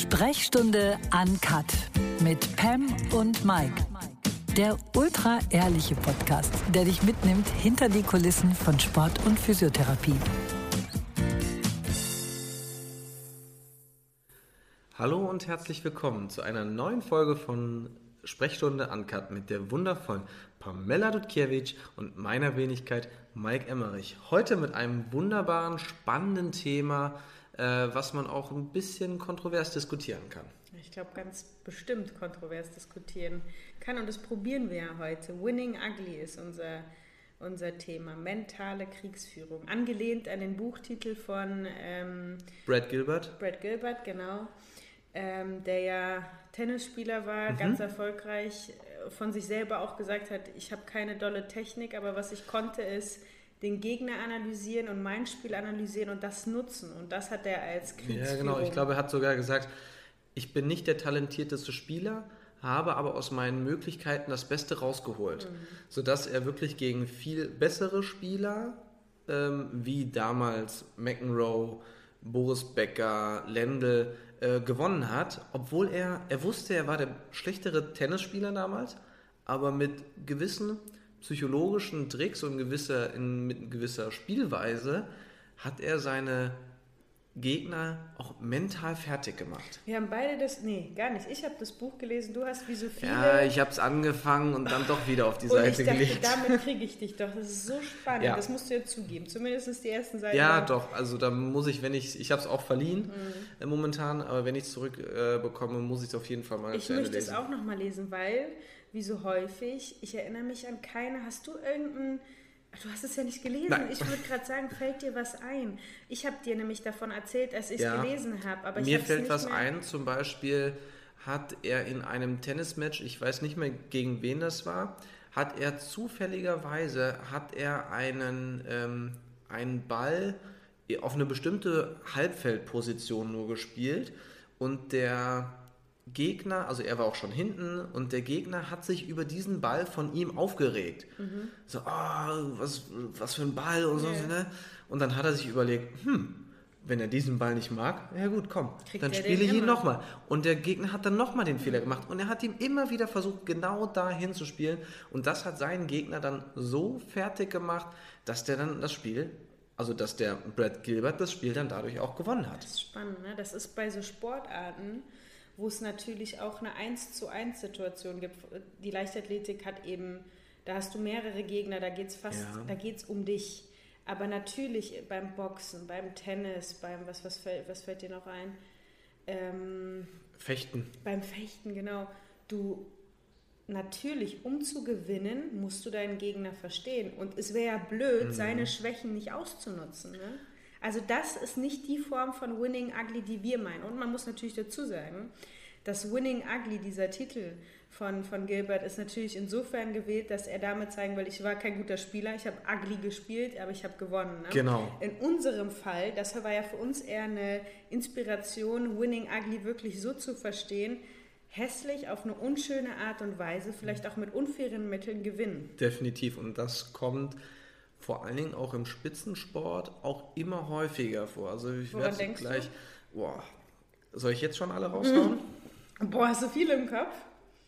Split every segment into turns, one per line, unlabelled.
Sprechstunde Uncut mit Pam und Mike. Der ultra ehrliche Podcast, der dich mitnimmt hinter die Kulissen von Sport und Physiotherapie.
Hallo und herzlich willkommen zu einer neuen Folge von Sprechstunde Uncut mit der wundervollen Pamela Dudkiewicz und meiner Wenigkeit Mike Emmerich. Heute mit einem wunderbaren, spannenden Thema, was man auch ein bisschen kontrovers diskutieren kann.
Ich glaube, ganz bestimmt kontrovers diskutieren kann und das probieren wir ja heute. Winning Ugly ist unser, unser Thema, mentale Kriegsführung. Angelehnt an den Buchtitel von ähm,
Brad Gilbert.
Brad Gilbert, genau. Ähm, der ja Tennisspieler war, mhm. ganz erfolgreich, äh, von sich selber auch gesagt hat, ich habe keine dolle Technik, aber was ich konnte ist, den Gegner analysieren und mein Spiel analysieren und das nutzen. Und das hat er als Kriegsführung.
Ja, genau. Ich glaube, er hat sogar gesagt, ich bin nicht der talentierteste Spieler, habe aber aus meinen Möglichkeiten das Beste rausgeholt. Mhm. Sodass er wirklich gegen viel bessere Spieler, ähm, wie damals McEnroe, Boris Becker, Lendl, äh, gewonnen hat, obwohl er, er wusste, er war der schlechtere Tennisspieler damals, aber mit gewissen psychologischen Tricks und gewisser, in, mit gewisser Spielweise hat er seine Gegner auch mental fertig gemacht.
Wir haben beide das, nee, gar nicht. Ich habe das Buch gelesen, du hast wie so viele.
Ja, ich habe es angefangen und dann doch wieder auf die Seite dachte, gelegt.
Damit kriege ich dich doch. Das ist so spannend. Ja. Das musst du ja zugeben. Zumindest die ersten Seiten.
Ja, doch. Also da muss ich, wenn ich, ich habe es auch verliehen mhm. momentan, aber wenn ich es zurückbekomme, äh, muss ich es auf jeden Fall mal
Ich möchte es auch nochmal lesen, weil, wie so häufig, ich erinnere mich an keine. Hast du irgendeinen Du hast es ja nicht gelesen. Nein. Ich würde gerade sagen, fällt dir was ein? Ich habe dir nämlich davon erzählt, dass ich es ja, gelesen habe.
Mir fällt was ein, zum Beispiel hat er in einem Tennismatch, ich weiß nicht mehr gegen wen das war, hat er zufälligerweise hat er einen, ähm, einen Ball auf eine bestimmte Halbfeldposition nur gespielt und der Gegner, also er war auch schon hinten und der Gegner hat sich über diesen Ball von ihm aufgeregt. Mhm. So, oh, was, was für ein Ball und so. Yeah. Ne? Und dann hat er sich überlegt, hm, wenn er diesen Ball nicht mag, ja gut, komm, Kriegt dann spiele ich ihn nochmal. Und der Gegner hat dann nochmal den. Fehler gemacht und er hat ihm immer wieder versucht, genau dahin zu spielen. Und das hat seinen Gegner dann so fertig gemacht, dass der dann das Spiel also dass der Brad Gilbert das Spiel dann dadurch auch gewonnen hat.
Das ist spannend, ne? Das ist bei so Sportarten, wo es natürlich auch eine 1 zu 1 Situation gibt. Die Leichtathletik hat eben, da hast du mehrere Gegner, da geht es fast, ja. da geht es um dich. Aber natürlich beim Boxen, beim Tennis, beim, was, was, fällt, was fällt dir noch ein?
Ähm, Fechten.
Beim Fechten, genau. Du, natürlich, um zu gewinnen, musst du deinen Gegner verstehen. Und es wäre ja blöd, mhm. seine Schwächen nicht auszunutzen. Ne? Also das ist nicht die Form von Winning Ugly, die wir meinen. Und man muss natürlich dazu sagen, dass Winning Ugly, dieser Titel von, von Gilbert, ist natürlich insofern gewählt, dass er damit zeigen will, ich war kein guter Spieler, ich habe ugly gespielt, aber ich habe gewonnen. Ne?
Genau.
In unserem Fall, das war ja für uns eher eine Inspiration, Winning Ugly wirklich so zu verstehen, hässlich auf eine unschöne Art und Weise, vielleicht auch mit unfairen Mitteln gewinnen.
Definitiv. Und das kommt vor allen Dingen auch im Spitzensport auch immer häufiger vor. Also ich
Woran werde gleich.
Du? Boah, soll ich jetzt schon alle raushauen?
Boah, hast du viele im Kopf?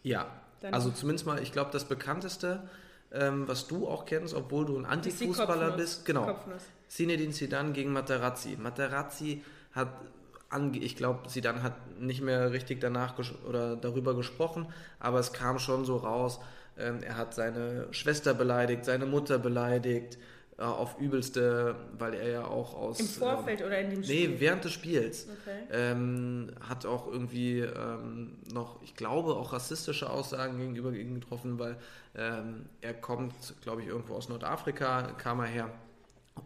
Ja. Dann also zumindest mal, ich glaube, das bekannteste, ähm, was du auch kennst, obwohl du ein Antifußballer bist, genau. Zinedine Zidane gegen Materazzi. Materazzi hat ich glaube, Zidane hat nicht mehr richtig danach oder darüber gesprochen, aber es kam schon so raus, er hat seine Schwester beleidigt, seine Mutter beleidigt, äh, auf übelste, weil er ja auch aus.
Im Vorfeld ähm, oder in dem
Spiel? Nee, während des Spiels. Okay. Ähm, hat auch irgendwie ähm, noch, ich glaube, auch rassistische Aussagen gegenüber ihm getroffen, weil ähm, er kommt, glaube ich, irgendwo aus Nordafrika, kam er her.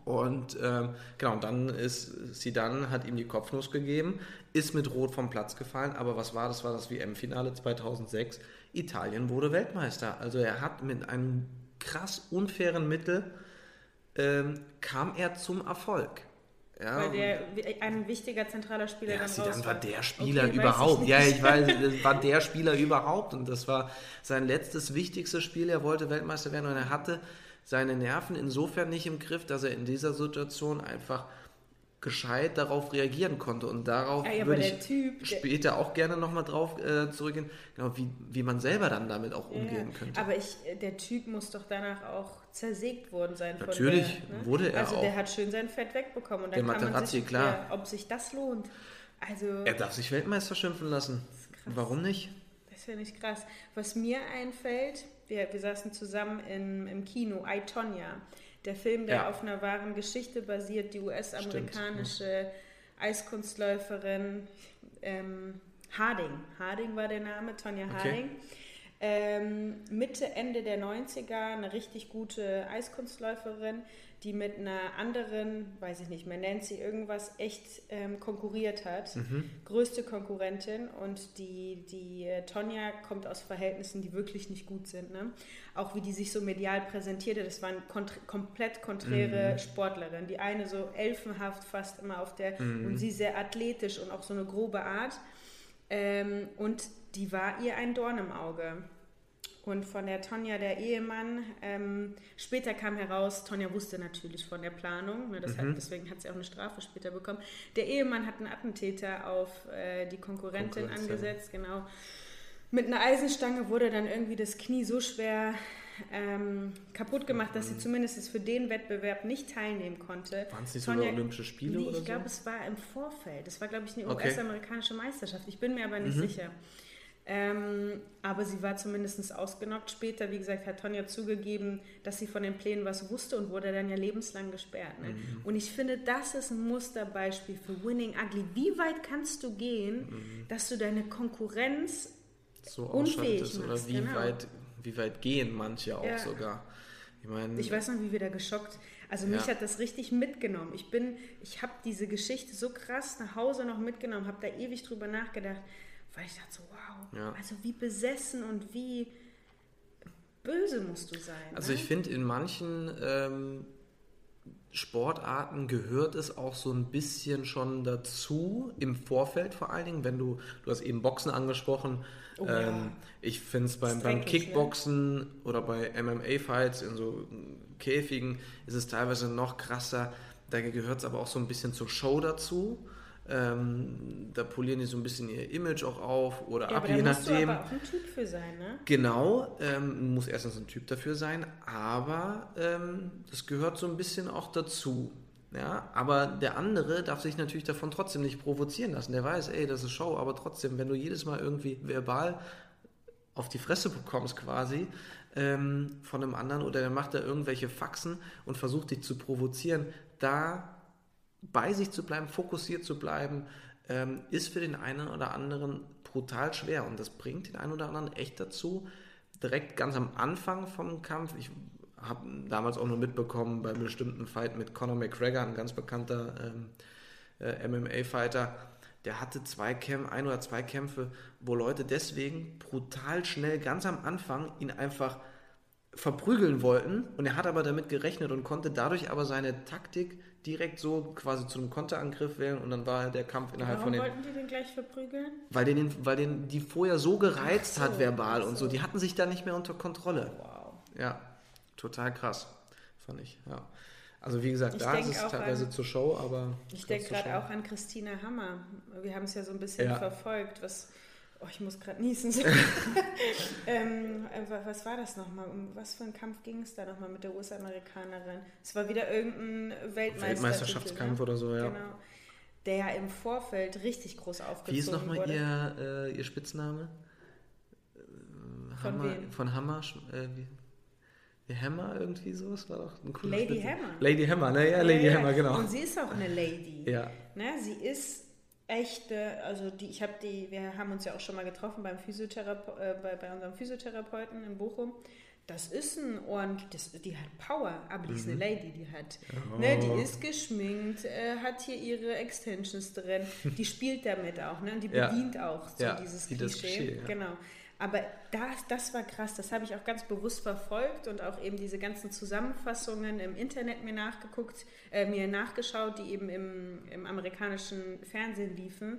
Und ähm, genau, und dann ist sie dann, hat ihm die Kopfnuss gegeben, ist mit Rot vom Platz gefallen, aber was war das? War das WM-Finale 2006 Italien wurde Weltmeister. Also er hat mit einem krass unfairen Mittel ähm, kam er zum Erfolg.
Ja, Weil der ein wichtiger zentraler Spieler
ja,
dann
dann war der Spieler okay, überhaupt. Ich ja, ich weiß, das war der Spieler überhaupt und das war sein letztes wichtigstes Spiel. Er wollte Weltmeister werden und er hatte seine Nerven insofern nicht im Griff, dass er in dieser Situation einfach gescheit darauf reagieren konnte. Und darauf
ja, aber
würde
der
ich
Typ, der-
später auch gerne nochmal drauf äh, zurückgehen, genau, wie, wie man selber dann damit auch umgehen
Ja,
könnte.
Aber ich, der Typ muss doch danach auch zersägt worden sein. Von
Natürlich
der, ne?
wurde er
Also der
auch.
hat schön sein Fett wegbekommen. Und
Der
dann man
Materazzi,
sich,
klar.
Ja, ob sich das lohnt. Also
er darf sich Weltmeister schimpfen lassen. Warum nicht?
das finde ich krass. Was mir einfällt, wir, wir saßen zusammen im, im Kino, I, Tonya. Der Film, der
Ja.
auf einer wahren Geschichte basiert, die US-amerikanische Eiskunstläuferin ähm, Harding. Harding war der Name, Tonya
Okay.
Harding. Ähm, Mitte, Ende der 90er eine richtig gute Eiskunstläuferin, die mit einer anderen, weiß ich nicht mehr, Nancy irgendwas, echt ähm, konkurriert hat. Größte Konkurrentin und die, die äh, Tonja kommt aus Verhältnissen, die wirklich nicht gut sind. Ne? Auch wie die sich so medial präsentierte, das waren kontr komplett konträre Sportlerin. Die eine so elfenhaft fast immer auf der und sie sehr athletisch und auch so eine grobe Art. Ähm, und die war ihr ein Dorn im Auge. Und von der Tonja, der Ehemann, ähm, später kam heraus, Tonja wusste natürlich von der Planung, ne, das hat, deswegen hat sie auch eine Strafe später bekommen. Der Ehemann hat einen Attentäter auf äh, die Konkurrentin
Konkurrenz, ja.
angesetzt, genau. Mit einer Eisenstange wurde dann irgendwie das Knie so schwer ähm, kaputt gemacht, dass sie zumindest für den Wettbewerb nicht teilnehmen konnte.
Waren es nicht sogar Olympische Spiele
nee, ich glaube,
so?
es war im Vorfeld. Es war, glaube ich, eine
Okay.
US-amerikanische Meisterschaft. Ich bin mir aber
Mhm.
nicht sicher. Ähm, aber sie war zumindest ausgenockt. Später, wie gesagt, hat Tonja zugegeben, dass sie von den Plänen was wusste und wurde dann ja lebenslang gesperrt. Ne?
Mhm.
Und ich finde, das ist ein Musterbeispiel für Winning Ugly. Wie weit kannst du gehen,
Mhm.
dass du deine Konkurrenz
So
unfähig
ausschaltest oder
machst,
wie,
genau.
weit, wie weit gehen manche auch
Ja.
sogar. Ich meine,
Ich weiß noch, wie wir da geschockt. Also mich
Ja.
hat das richtig mitgenommen. Ich bin, ich habe diese Geschichte so krass nach Hause noch mitgenommen, habe da ewig drüber nachgedacht, weil ich dachte so, wow,
Ja.
also wie besessen und wie böse musst du sein.
Also
ne?
ich finde, in manchen ähm, Sportarten gehört es auch so ein bisschen schon dazu, im Vorfeld vor allen Dingen, wenn du, du hast eben Boxen angesprochen,
Oh ja.
ähm, ich finde es beim, beim
dreckig, ne?
Kickboxen oder bei MMA-Fights in so Käfigen ist es teilweise noch krasser, da gehört es aber auch so ein bisschen zur Show dazu. Ähm, da polieren die so ein bisschen ihr Image auch auf oder
ja,
ab,
aber
je
musst
nachdem.
du aber auch ein Typ für sein, ne?
Genau, ähm, muss erstens ein Typ dafür sein, aber ähm, das gehört so ein bisschen auch dazu. Ja, aber der andere darf sich natürlich davon trotzdem nicht provozieren lassen. Der weiß, ey, das ist Show, aber trotzdem, wenn du jedes Mal irgendwie verbal auf die Fresse bekommst quasi ähm, von einem anderen oder der macht da irgendwelche Faxen und versucht dich zu provozieren, da bei sich zu bleiben, fokussiert zu bleiben, ähm, ist für den einen oder anderen brutal schwer. Und das bringt den einen oder anderen echt dazu, direkt ganz am Anfang vom Kampf, ich habe damals auch nur mitbekommen bei einem bestimmten Fight mit Conor McGregor, ein ganz bekannter ähm, äh, MMA-Fighter, der hatte zwei Kämpfe, ein oder zwei Kämpfe, wo Leute deswegen brutal schnell ganz am Anfang ihn einfach verprügeln wollten. Und er hat aber damit gerechnet und konnte dadurch aber seine Taktik direkt so quasi zu einem Konterangriff wählen und dann war der Kampf innerhalb
Warum
von den
wollten die den gleich verprügeln?
weil den, weil den die vorher so gereizt
so,
hat verbal
ach
und so,
so.
die hatten sich da nicht mehr unter Kontrolle.
Wow.
Ja, total krass, fand ich. Ja. Also wie gesagt,
Ich
da ist es teilweise
an-
zur Show, aber
Ich denke gerade auch an Christina Hammer. Wir haben es ja so ein bisschen
Ja.
verfolgt. Was, oh, ich muss gerade niesen. ähm, äh, wa- was war das nochmal? Um was für einen Kampf ging es da nochmal mit der US-Amerikanerin? Es war wieder irgendein Weltmeister
Weltmeisterschaftskampf oder so, ja.
Genau. Der ja im Vorfeld richtig groß aufgezogen
Wie ist nochmal
wurde.
ihr, äh, ihr Spitzname? Äh,
Von
Hammer,
wem?
Von Hammer? Äh, wie, Hammer irgendwie so? Das war doch ein cooler
Lady
Spitzname.
Hammer.
Lady Hammer, ne? Ja, Lady Hammer, genau.
Und sie ist auch eine Lady.
Ja.
Ne, sie ist echte, also die, ich habe die, wir haben uns ja auch schon mal getroffen beim Physiotherape äh, bei, bei unserem Physiotherapeuten in Bochum. Das ist ein ordentlich, das, die hat Power, aber die ist
Mhm.
eine Lady, die hat,
Oh.
ne, die ist geschminkt, äh, hat hier ihre Extensions drin, die spielt damit auch, ne, und die
Ja.
bedient auch so
Ja,
dieses Klischee.
Klischee, ja.
Genau. Aber das, das war krass, das habe ich auch ganz bewusst verfolgt und auch eben diese ganzen Zusammenfassungen im Internet mir nachgeguckt, äh, mir nachgeschaut, die eben im, im amerikanischen Fernsehen liefen,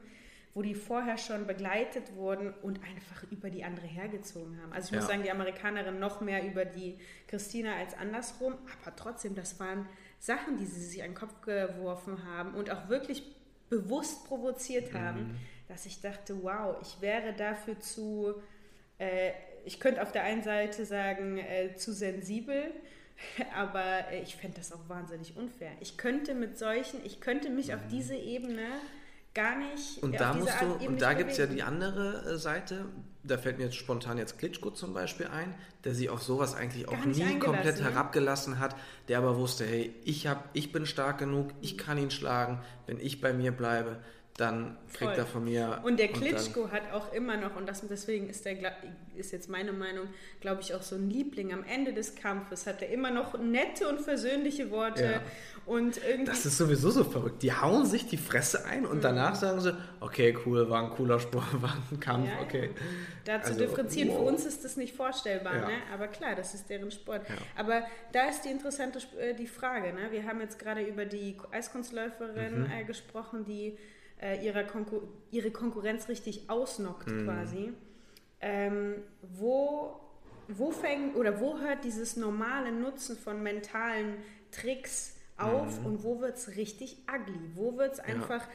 wo die vorher schon begleitet wurden und einfach über die andere hergezogen haben. Also ich muss
Ja.
sagen, die Amerikanerin noch mehr über die Christina als andersrum, aber trotzdem, das waren Sachen, die sie sich an den Kopf geworfen haben und auch wirklich bewusst provoziert haben, mhm. dass ich dachte, wow, ich wäre dafür zu, äh, ich könnte auf der einen Seite sagen, äh, zu sensibel, aber äh, ich fände das auch wahnsinnig unfair. Ich könnte mit solchen, ich könnte mich mhm. auf diese Ebene gar nicht.
Und da musst du, und da gibt es ja die andere äh, Seite, da fällt mir jetzt spontan jetzt Klitschko zum Beispiel ein, der sich auf sowas eigentlich auch nie komplett ne? herabgelassen hat, der aber wusste, hey, ich, hab, ich bin stark genug, ich kann ihn schlagen, wenn ich bei mir bleibe, dann kriegt Voll. er von mir.
Und der Klitschko und hat auch immer noch, und das, deswegen ist, der, ist jetzt meine Meinung, glaube ich, auch so ein Liebling. Am Ende des Kampfes hat er immer noch nette und versöhnliche Worte. Ja. Und irgendwie
das ist sowieso so verrückt. Die hauen sich die Fresse ein und mhm. danach sagen sie, okay, cool, war ein cooler Sport, war ein Kampf, ja, okay.
Da zu also, differenzieren, wow. für uns ist das nicht vorstellbar, ja. ne? aber klar, das ist deren Sport. Aber da ist die interessante äh, die Frage. Ne? Wir haben jetzt gerade über die Eiskunstläuferin mhm. äh, gesprochen, die äh, ihrer Konkur ihre Konkurrenz richtig ausnockt mhm. quasi. Ähm, wo, wo fängt oder wo hört dieses normale Nutzen von mentalen Tricks auf mhm. und wo wird es richtig ugly? Wo wird es einfach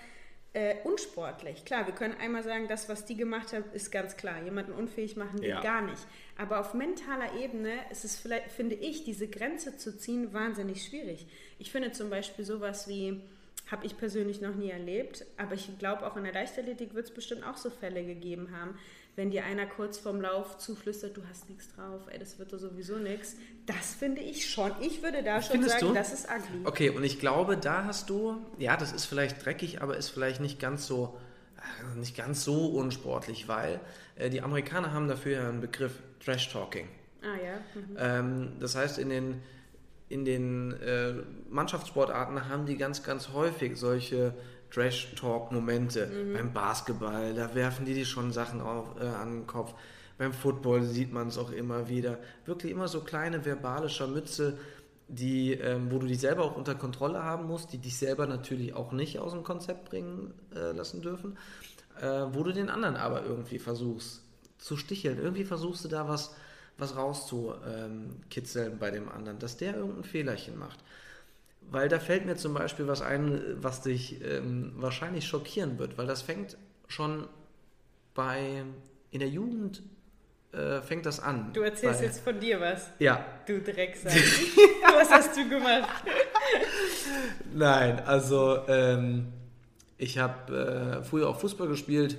ja. äh, unsportlich? Klar, wir können einmal sagen, das, was die gemacht haben, ist ganz klar. Jemanden unfähig machen geht ja. gar nicht. Aber auf mentaler Ebene ist es vielleicht, finde ich, diese Grenze zu ziehen wahnsinnig schwierig. Ich finde zum Beispiel sowas wie habe ich persönlich noch nie erlebt, aber ich glaube, auch in der Leichtathletik wird es bestimmt auch so Fälle gegeben haben, wenn dir einer kurz vorm Lauf zuflüstert, du hast nichts drauf, ey, das wird doch sowieso nichts. Das finde ich schon. Ich würde da schon Findest sagen, du? das ist ugly.
Okay, und ich glaube, da hast du, ja, das ist vielleicht dreckig, aber ist vielleicht nicht ganz so, äh, nicht ganz so unsportlich, weil äh, die Amerikaner haben dafür ja einen Begriff Trash Talking.
Ah ja. Mhm.
Ähm, das heißt, in den in den äh, Mannschaftssportarten haben die ganz, ganz häufig solche Trash-Talk-Momente. Mhm. Beim Basketball, da werfen die die schon Sachen auf, äh, an den Kopf. Beim Football sieht man es auch immer wieder. Wirklich immer so kleine verbale Scharmütze, die, ähm, wo du dich selber auch unter Kontrolle haben musst, die dich selber natürlich auch nicht aus dem Konzept bringen äh, lassen dürfen, äh, wo du den anderen aber irgendwie versuchst zu sticheln. Irgendwie versuchst du da was was rauszukitzeln bei dem anderen, dass der irgendein Fehlerchen macht. Weil da fällt mir zum Beispiel was ein, was dich ähm, wahrscheinlich schockieren wird, weil das fängt schon bei, in der Jugend äh, fängt das an.
Du erzählst bei, jetzt von dir was.
Ja.
Du Drecksack. was hast du gemacht?
Nein, also ähm, ich habe äh, früher auch Fußball gespielt,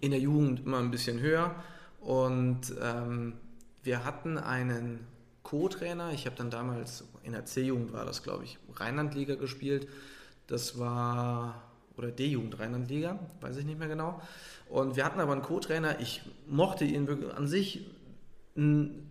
in der Jugend immer ein bisschen höher und ähm, wir hatten einen Co-Trainer. Ich habe dann damals in der C-Jugend war das, glaube ich, Rheinlandliga gespielt. Das war, oder D-Jugend Rheinlandliga, weiß ich nicht mehr genau. Und wir hatten aber einen Co-Trainer. Ich mochte ihn wirklich an sich. Ein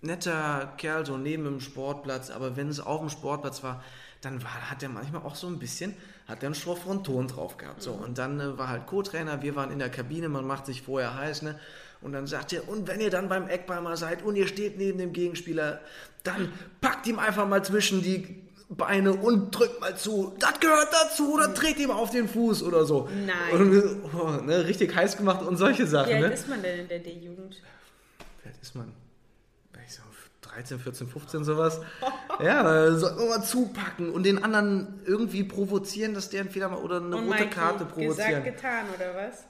netter Kerl, so neben dem Sportplatz. Aber wenn es auf dem Sportplatz war, dann war, hat er manchmal auch so ein bisschen, hat er einen schrofferen Ton drauf gehabt. So. Und dann äh, war halt Co-Trainer, wir waren in der Kabine, man macht sich vorher heiß, ne? Und dann sagt er, und wenn ihr dann beim Eckball mal seid und ihr steht neben dem Gegenspieler, dann packt ihm einfach mal zwischen die Beine und drückt mal zu. Das gehört dazu oder dreht ihm auf den Fuß oder so.
Nein.
Und, oh, ne, richtig heiß gemacht und solche Sachen. Wie alt
ne? ist man denn in der D-Jugend?
Wie alt ist man? 13, 14, 15 sowas. ja, sollten wir mal zupacken und den anderen irgendwie provozieren, dass der entweder mal oder eine und rote Karte provozieren.
Gesagt, getan oder was?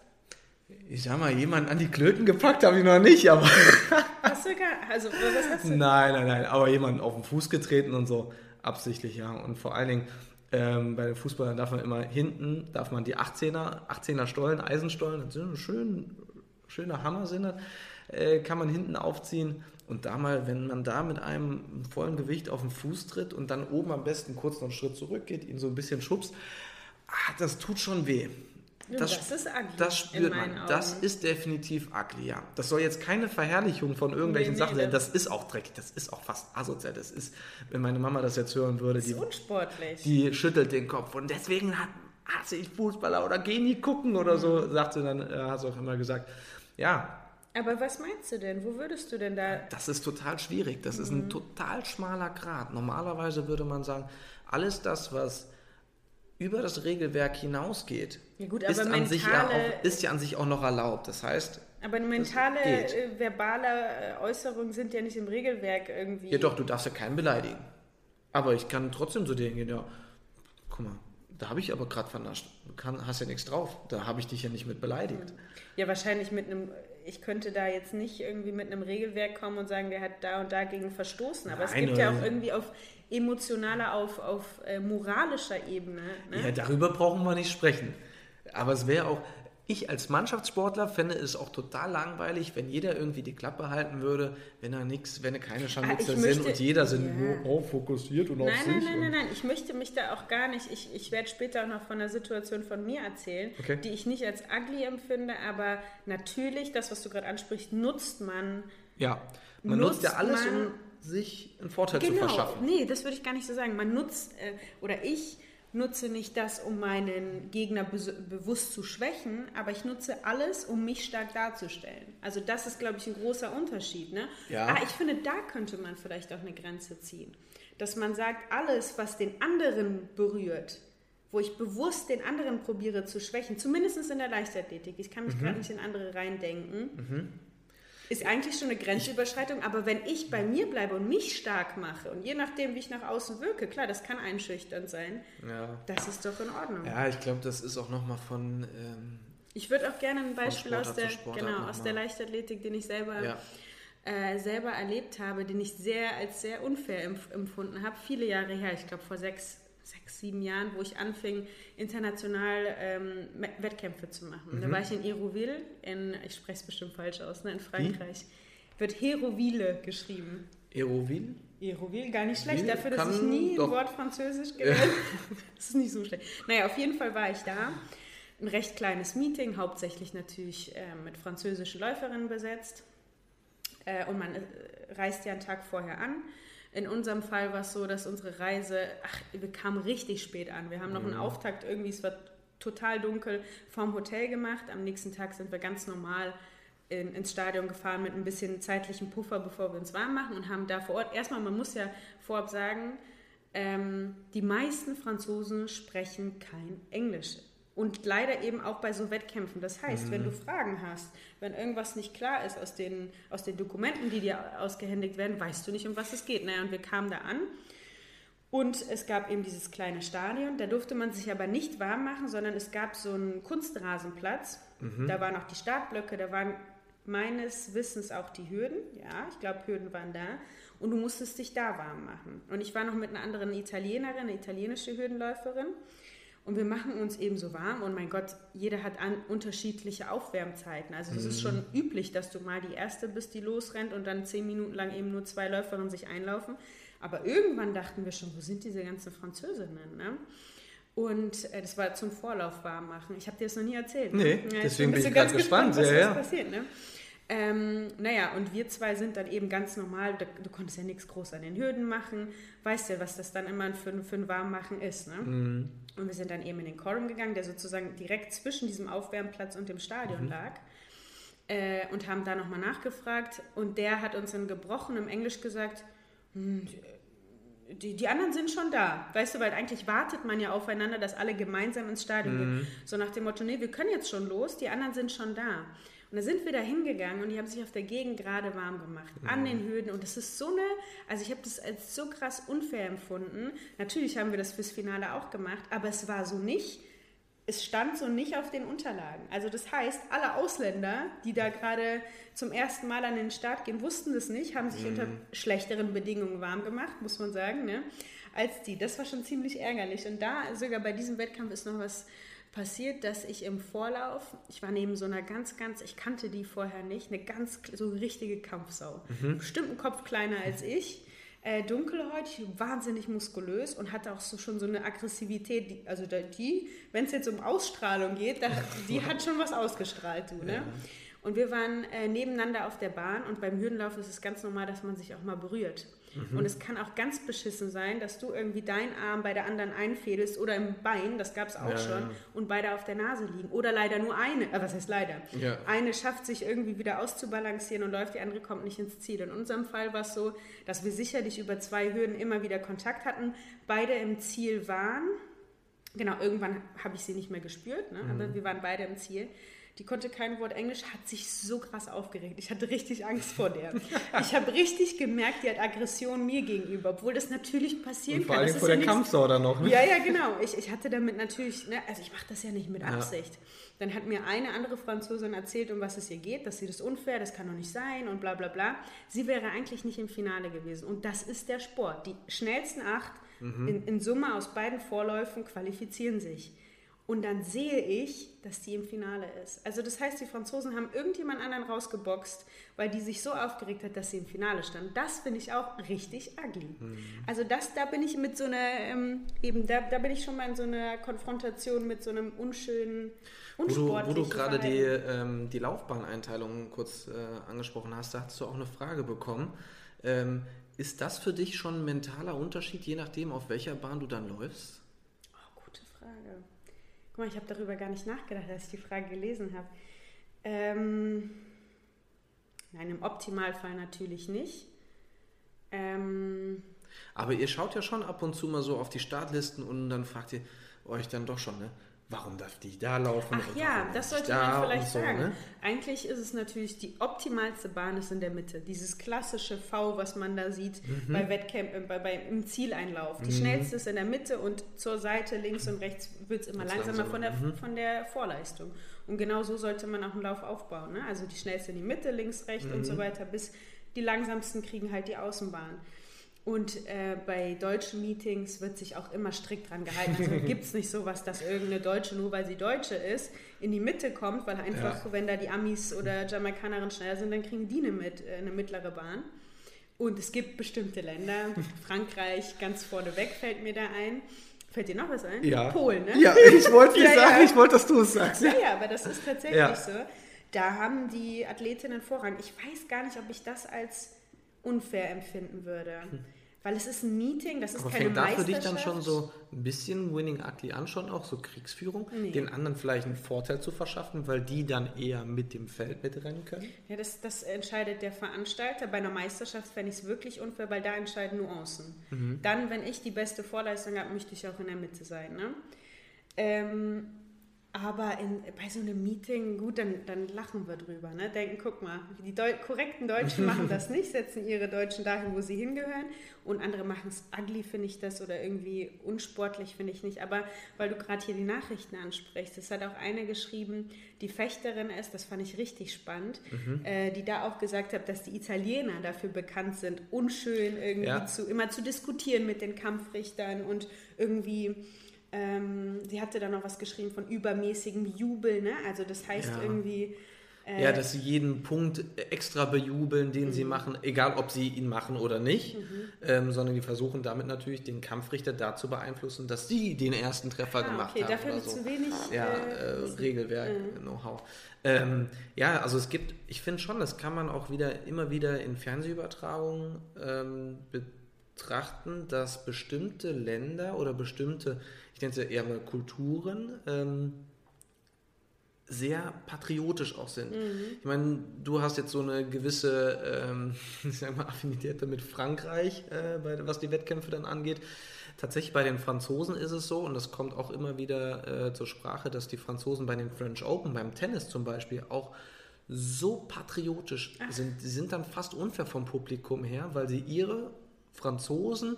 Ich sag mal, jemanden an die Klöten gepackt habe ich noch nicht, aber.
hast du gar, also was hast du?
Nein, nein, nein, aber jemanden auf den Fuß getreten und so, absichtlich, ja. Und vor allen Dingen, ähm, bei den Fußballern darf man immer hinten, darf man die 18er, 18er Stollen, Eisenstollen, das sind schön, schöne Hammer sind das, äh, kann man hinten aufziehen und da mal, wenn man da mit einem vollen Gewicht auf den Fuß tritt und dann oben am besten kurz noch einen Schritt zurückgeht, ihn so ein bisschen schubst, ah, das tut schon weh.
Das, das, ist ugly.
Das spürt man. Augen. Das ist definitiv ugly, ja. Das soll jetzt keine Verherrlichung von irgendwelchen nee, nee, Sachen sein. Das ist auch dreckig. Das ist auch fast asozial. Das ist, wenn meine Mama das jetzt hören würde,
die, unsportlich.
die schüttelt den Kopf. Und deswegen hat, hasse ich Fußballer oder geh nie gucken oder so, mhm. sagt sie dann, äh, hat sie auch immer gesagt. Ja.
Aber was meinst du denn? Wo würdest du denn da.
Das ist total schwierig. Das mhm. ist ein mhm. total schmaler Grad. Normalerweise würde man sagen, alles das, was über das Regelwerk hinausgeht,
ja gut,
ist,
mentale,
an sich ja auch, ist ja an sich auch noch erlaubt. Das heißt.
Aber mentale, äh, verbale äh, Äußerungen sind ja nicht im Regelwerk irgendwie.
Ja, doch, du darfst ja keinen beleidigen. Aber ich kann trotzdem so denken, ja, guck mal, da habe ich aber gerade vernascht. Du kann, hast ja nichts drauf. Da habe ich dich ja nicht mit beleidigt.
Ja, wahrscheinlich mit einem, ich könnte da jetzt nicht irgendwie mit einem Regelwerk kommen und sagen, der hat da und dagegen verstoßen. Aber
Nein,
es gibt ja auch irgendwie auf emotionaler, auf, auf äh, moralischer Ebene. Ne?
Ja, darüber brauchen wir nicht sprechen. Aber es wäre auch, ich als Mannschaftssportler fände es auch total langweilig, wenn jeder irgendwie die Klappe halten würde, wenn er nichts, wenn er keine Scharmützel
Ah,
sind und jeder sind
Ja.
nur oh, fokussiert und auf
Nein,
sich.
nein, nein, nein, nein. Ich möchte mich da auch gar nicht. Ich, ich werde später auch noch von einer Situation von mir erzählen,
Okay.
die ich nicht als ugly empfinde, aber natürlich, das, was du gerade ansprichst, nutzt man.
Ja, man nutzt, ja
Nutzt
alles,
man-
um sich einen Vorteil zu
Genau.
verschaffen.
Nee, das würde ich gar nicht so sagen. Man nutzt, äh, oder ich nutze nicht das, um meinen Gegner bes- bewusst zu schwächen, aber ich nutze alles, um mich stark darzustellen. Also das ist, glaube ich, ein großer Unterschied. Ne?
Ja.
Ah, ich finde, da könnte man vielleicht auch eine Grenze ziehen. Dass man sagt, alles, was den anderen berührt, wo ich bewusst den anderen probiere zu schwächen, zumindest in der Leichtathletik, ich kann mich gerade nicht in andere reindenken, ist eigentlich schon eine Grenzüberschreitung, aber wenn ich bei mir bleibe und mich stark mache und je nachdem, wie ich nach außen wirke, klar, das kann einschüchternd sein,
Ja.
das ist doch in Ordnung.
Ja, ich glaube, das ist auch nochmal von. Ähm,
Ich würde auch gerne ein Beispiel aus der, genau, aus der Leichtathletik, den ich selber,
ja.
äh, selber erlebt habe, den ich sehr als sehr unfair empf empfunden habe, viele Jahre her, ich glaube vor sechs, sechs, sieben Jahren, wo ich anfing, international ähm, Wettkämpfe zu machen.
Mhm.
Da war ich in Hérouville, in, ich spreche es bestimmt falsch aus, ne, in Frankreich. Wird Hérouville geschrieben.
Aeroville?
Hérouville, gar nicht schlecht.
Ville
Dafür, dass ich nie ein
doch-
Wort Französisch gelernt habe. Das ist nicht so schlecht. Naja, auf jeden Fall war ich da. Ein recht kleines Meeting, hauptsächlich natürlich äh, mit französischen Läuferinnen besetzt. Äh, und man äh, reist ja einen Tag vorher an. In unserem Fall war es so, dass unsere Reise, ach, wir kamen richtig spät an. Wir haben noch einen Auftakt irgendwie, es war total dunkel, vorm Hotel gemacht. Am nächsten Tag sind wir ganz normal in, ins Stadion gefahren mit ein bisschen zeitlichem Puffer, bevor wir uns warm machen und haben da vor Ort, erstmal, man muss ja vorab sagen, ähm, die meisten Franzosen sprechen kein Englisch. Und leider eben auch bei so Wettkämpfen. Das heißt, wenn du Fragen hast, wenn irgendwas nicht klar ist aus den, aus den Dokumenten, die dir ausgehändigt werden, weißt du nicht, um was es geht. Naja, und wir kamen da an und es gab eben dieses kleine Stadion. Da durfte man sich aber nicht warm machen, sondern es gab so einen Kunstrasenplatz. Da waren auch die Startblöcke, da waren meines Wissens auch die Hürden. Ja, ich glaube, Hürden waren da. Und du musstest dich da warm machen. Und ich war noch mit einer anderen Italienerin, eine italienische Hürdenläuferin. Und wir machen uns eben so warm. Und mein Gott, jeder hat an unterschiedliche Aufwärmzeiten. Also es ist schon üblich, dass du mal die Erste bist, die losrennt und dann zehn Minuten lang eben nur zwei Läuferinnen sich einlaufen. Aber irgendwann dachten wir schon, wo sind diese ganzen Französinnen? Ne? Und äh, das war zum Vorlauf warm machen. Ich habe dir das noch nie erzählt. ne?
Nee,
jetzt
deswegen bin ich grad gespannt.
was,
Ja, ja.
passiert. Ne? Ähm, naja, und wir zwei sind dann eben ganz normal, du konntest ja nichts groß an den Hürden machen, weißt ja, was das dann immer für, für ein Warmmachen ist. Ne?
Mhm.
Und wir sind dann eben in den Corum gegangen, der sozusagen direkt zwischen diesem Aufwärmplatz und dem Stadion
Mhm.
lag. Äh, und haben da nochmal nachgefragt. Und der hat uns in gebrochenem Englisch gesagt, "Hm, die, die anderen sind schon da. Weißt du, weil eigentlich wartet man ja aufeinander, dass alle gemeinsam ins Stadion gehen. So nach dem Motto, nee, wir können jetzt schon los, die anderen sind schon da. Und da sind wir da hingegangen und die haben sich auf der Gegend gerade warm gemacht, an den Höhen. Und das ist so eine, also ich habe das als so krass unfair empfunden. Natürlich haben wir das fürs Finale auch gemacht, aber es war so nicht, es stand so nicht auf den Unterlagen. Also das heißt, alle Ausländer, die da gerade zum ersten Mal an den Start gehen, wussten das nicht, haben sich unter schlechteren Bedingungen warm gemacht, muss man sagen, ne, als die. Das war schon ziemlich ärgerlich. Und da, sogar bei diesem Wettkampf, ist noch was passiert, dass ich im Vorlauf, ich war neben so einer ganz, ganz, ich kannte die vorher nicht, eine ganz, so richtige Kampfsau. Bestimmt einen Kopf kleiner als ich. Äh, dunkelhäutig, wahnsinnig muskulös und hatte auch so schon so eine Aggressivität. Die, also die, wenn es jetzt um Ausstrahlung geht, da, die hat schon was ausgestrahlt, du, ne? Und wir waren äh, nebeneinander auf der Bahn und beim Hürdenlauf ist es ganz normal, dass man sich auch mal berührt. Und es kann auch ganz beschissen sein, dass du irgendwie deinen Arm bei der anderen einfädelst oder im Bein, das gab es auch
Ja,
schon,
ja.
und beide auf der Nase liegen. Oder leider nur eine, äh, was heißt leider?
Ja.
Eine schafft sich irgendwie wieder auszubalancieren und läuft, die andere kommt nicht ins Ziel. In unserem Fall war es so, dass wir sicherlich über zwei Hürden immer wieder Kontakt hatten, beide im Ziel waren Genau, irgendwann habe ich sie nicht mehr gespürt, ne?
Mhm.
aber wir waren beide im Ziel. Die konnte kein Wort Englisch, hat sich so krass aufgeregt. Ich hatte richtig Angst vor der. Ich habe richtig gemerkt, die hat Aggression mir gegenüber, obwohl das natürlich passieren
Und vor
kann.
allem vor
ist
der
ja nichts-
Kampfsau dann noch. Ne?
ja, ja, genau. Ich, ich hatte damit natürlich, ne, also ich mache das ja nicht mit Absicht. Dann hat mir eine andere Franzosin erzählt, um was es hier geht, dass sie das unfair, das kann doch nicht sein und bla bla bla. Sie wäre eigentlich nicht im Finale gewesen. Und das ist der Sport. Die schnellsten acht in, in Summe aus beiden Vorläufen qualifizieren sich. Und dann sehe ich, dass die im Finale ist. Also das heißt, die Franzosen haben irgendjemand anderen rausgeboxt, weil die sich so aufgeregt hat, dass sie im Finale stand. Das finde ich auch richtig ugly. Also das, da bin ich mit so einer, ähm, eben, da, da bin ich schon mal in so einer Konfrontation mit so einem unschönen,
Wo du, wo
unsportlichen
du gerade die, ähm, die Laufbahneinteilung kurz äh, angesprochen hast, da hast du auch eine Frage bekommen. Ähm, ist das für dich schon ein mentaler Unterschied, je nachdem, auf welcher Bahn du dann läufst?
Guck mal, ich habe darüber gar nicht nachgedacht, als ich die Frage gelesen habe. Ähm, nein, im Optimalfall natürlich nicht. Ähm,
Aber ihr schaut ja schon ab und zu mal so auf die Startlisten und dann fragt ihr euch dann doch schon, ne? Warum darf die da laufen?
ach ja, das sollte man
da
vielleicht
und so,
sagen.
ne?
Eigentlich ist es natürlich die optimalste Bahn ist in der Mitte. Dieses klassische V, was man da sieht
Mhm.
bei Wettkämpfen, bei, bei, im Zieleinlauf. Die schnellste ist in der Mitte und zur Seite, links und rechts wird es immer
Wird's
langsamer von der.
Mhm.
von der Vorleistung. Und genau so sollte man auch einen Lauf aufbauen. Ne? Also die schnellste in die Mitte, links, rechts und
Mhm.
so weiter, bis die langsamsten kriegen halt die Außenbahn. Und äh, bei deutschen Meetings wird sich auch immer strikt dran gehalten. Also gibt es nicht sowas, dass irgendeine Deutsche, nur weil sie Deutsche ist, in die Mitte kommt, weil einfach,
Ja.
wenn da die Amis oder Jamaikanerinnen schneller sind, dann kriegen die eine, mit, äh, eine mittlere Bahn. Und es gibt bestimmte Länder, Frankreich ganz vorneweg fällt mir da ein. Fällt dir noch was ein?
Ja.
Polen, ne?
Ja, ich wollte
Ja,
sagen,
ja.
ich wollte, dass du es sagst.
Ja, ja, aber das ist tatsächlich so. Da haben die Athletinnen Vorrang. Ich weiß gar nicht, ob ich das als unfair empfinden würde. Weil es ist ein Meeting, das ist
Aber
keine
fängt da für dich dann schon so ein bisschen Winning Ugly an, schon auch so Kriegsführung,
Nee.
den anderen vielleicht einen Vorteil zu verschaffen, weil die dann eher mit dem Feld mitrennen können?
Ja, das, das entscheidet der Veranstalter. Bei einer Meisterschaft fände ich es wirklich unfair, weil da entscheiden Nuancen.
Mhm.
Dann, wenn ich die beste Vorleistung habe, möchte ich auch in der Mitte sein. Ne? Ähm, aber in, bei so einem Meeting, gut, dann, dann lachen wir drüber. Ne? Denken, guck mal, die Deu korrekten Deutschen machen das nicht, setzen ihre Deutschen dahin, wo sie hingehören. Und andere machen es ugly, finde ich das, oder irgendwie unsportlich, finde ich nicht. Aber weil du gerade hier die Nachrichten ansprichst, es hat auch eine geschrieben, die Fechterin ist, das fand ich richtig spannend, äh, die da auch gesagt hat, dass die Italiener dafür bekannt sind, unschön irgendwie
Ja.
zu, immer zu diskutieren mit den Kampfrichtern und irgendwie ähm, sie hatte dann noch was geschrieben von übermäßigem Jubel, ne? Also das heißt
Ja.
irgendwie. Äh,
Ja, dass sie jeden Punkt extra bejubeln, den
Mhm.
sie machen, egal ob sie ihn machen oder nicht, ähm, sondern die versuchen damit natürlich den Kampfrichter dazu beeinflussen, dass sie den ersten Treffer
ah,
gemacht
okay,
haben.
dafür
oder
habe ich
so.
zu wenig.
ja,
äh,
äh. Regelwerk,
Mhm.
Know-how. Ähm, ja, also es gibt, ich finde schon, das kann man auch wieder immer wieder in Fernsehübertragungen ähm, betrachten, dass bestimmte Länder oder bestimmte, ich nenne es ja eher mal Kulturen, ähm, sehr patriotisch auch sind. Ich meine, du hast jetzt so eine gewisse, ähm, ich sag mal, Affinität mit Frankreich, äh, bei, was die Wettkämpfe dann angeht. Tatsächlich bei den Franzosen ist es so, und das kommt auch immer wieder äh, zur Sprache, dass die Franzosen bei den French Open, beim Tennis zum Beispiel, auch so patriotisch sind. Sie sind dann fast unfair vom Publikum her, weil sie ihre Franzosen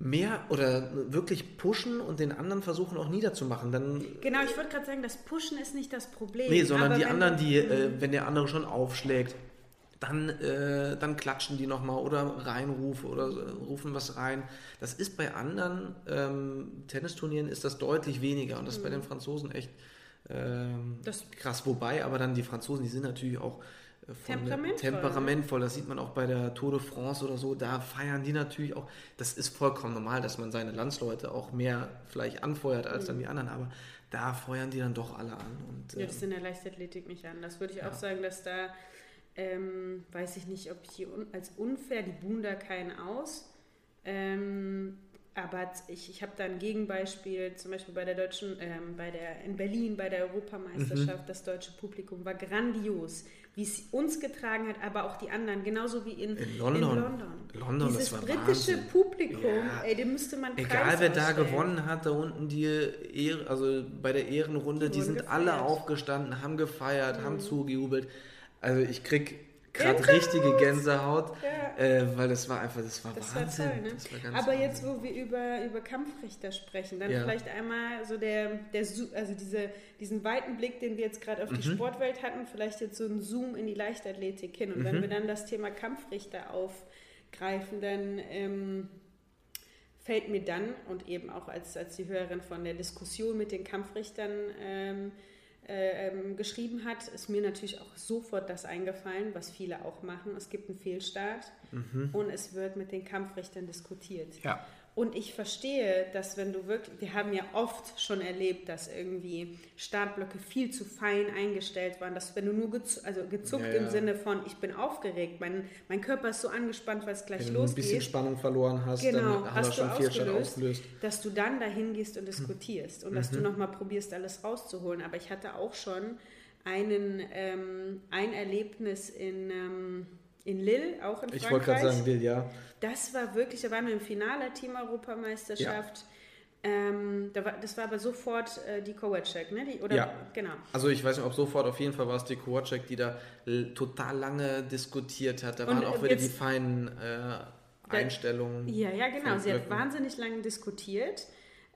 mehr oder wirklich pushen und den anderen versuchen auch niederzumachen. Dann
Genau, ich wollte gerade sagen, das Pushen ist nicht das Problem.
Nee, sondern die anderen, die, äh, wenn der andere schon aufschlägt, dann, äh, dann klatschen die nochmal oder reinrufen oder äh, rufen was rein. Das ist bei anderen ähm, Tennisturnieren ist das deutlich weniger und das ist bei den Franzosen echt ähm,
Das-
krass. Wobei, aber dann die Franzosen, die sind natürlich auch
Temperamentvoll,
temperamentvoll. Das sieht man auch bei der Tour de France oder so. Da feiern die natürlich auch. Das ist vollkommen normal, dass man seine Landsleute auch mehr vielleicht anfeuert als dann die anderen. Aber da feuern die dann doch alle an. Und,
Ja, das ist in der Leichtathletik nicht anders. Würde ich auch sagen, dass da, ähm, weiß ich nicht, ob ich die un als unfair, die buhen da keinen aus. Ähm, aber ich, ich habe da ein Gegenbeispiel, zum Beispiel bei der deutschen, ähm, bei der in Berlin bei der Europameisterschaft, mhm. das deutsche Publikum war grandios, wie es uns getragen hat, aber auch die anderen, genauso wie in,
in London. In London.
London Dieses britische Wahnsinn. Publikum, ja. ey, dem müsste man
Egal wer da gewonnen hat, da unten die Ehre, also bei der Ehrenrunde, die, die sind gefeiert. alle aufgestanden, haben gefeiert, mhm. haben zugejubelt. Also ich krieg gerade richtige Gänsehaut, ja. äh, weil das war einfach, das war das Wahnsinn. War toll, ne?
war Aber Wahnsinn. jetzt, wo wir über, über Kampfrichter sprechen, dann ja. vielleicht einmal so der, der also diese, diesen weiten Blick, den wir jetzt gerade auf die mhm. Sportwelt hatten, vielleicht jetzt so ein Zoom in die Leichtathletik hin. Und mhm. wenn wir dann das Thema Kampfrichter aufgreifen, dann ähm, fällt mir dann und eben auch als, als die Hörerin von der Diskussion mit den Kampfrichtern ähm, äh, ähm, geschrieben hat, ist mir natürlich auch sofort das eingefallen, was viele auch machen. Es gibt einen Fehlstart mhm. und es wird mit den Kampfrichtern diskutiert.
Ja.
Und ich verstehe, dass wenn du wirklich, wir haben ja oft schon erlebt, dass irgendwie Startblöcke viel zu fein eingestellt waren, dass wenn du nur gezu also gezuckt ja, ja. im Sinne von, ich bin aufgeregt, mein, mein Körper ist so angespannt, weil es gleich wenn losgeht.
Wenn du ein bisschen Spannung verloren hast,
genau, dann hast du schon viel Start ausgelöst. Dass du dann dahin gehst und diskutierst und mhm. dass du nochmal probierst, alles rauszuholen. Aber ich hatte auch schon einen, ähm, ein Erlebnis in... Ähm, in Lille, auch in Frankreich.
Ich wollte gerade sagen, Lille, ja.
Das war wirklich, da waren wir im Finale Team-Europameisterschaft. Ja. Ähm, da war, das war aber sofort äh, die Kowacek, ne? Die, oder,
ja, genau. Also ich weiß nicht, ob sofort, auf jeden Fall war es die Kowacek, die da total lange diskutiert hat. Da Und waren auch wieder die feinen äh, Einstellungen.
Ja, ja, genau. Sie hat wahnsinnig lange diskutiert.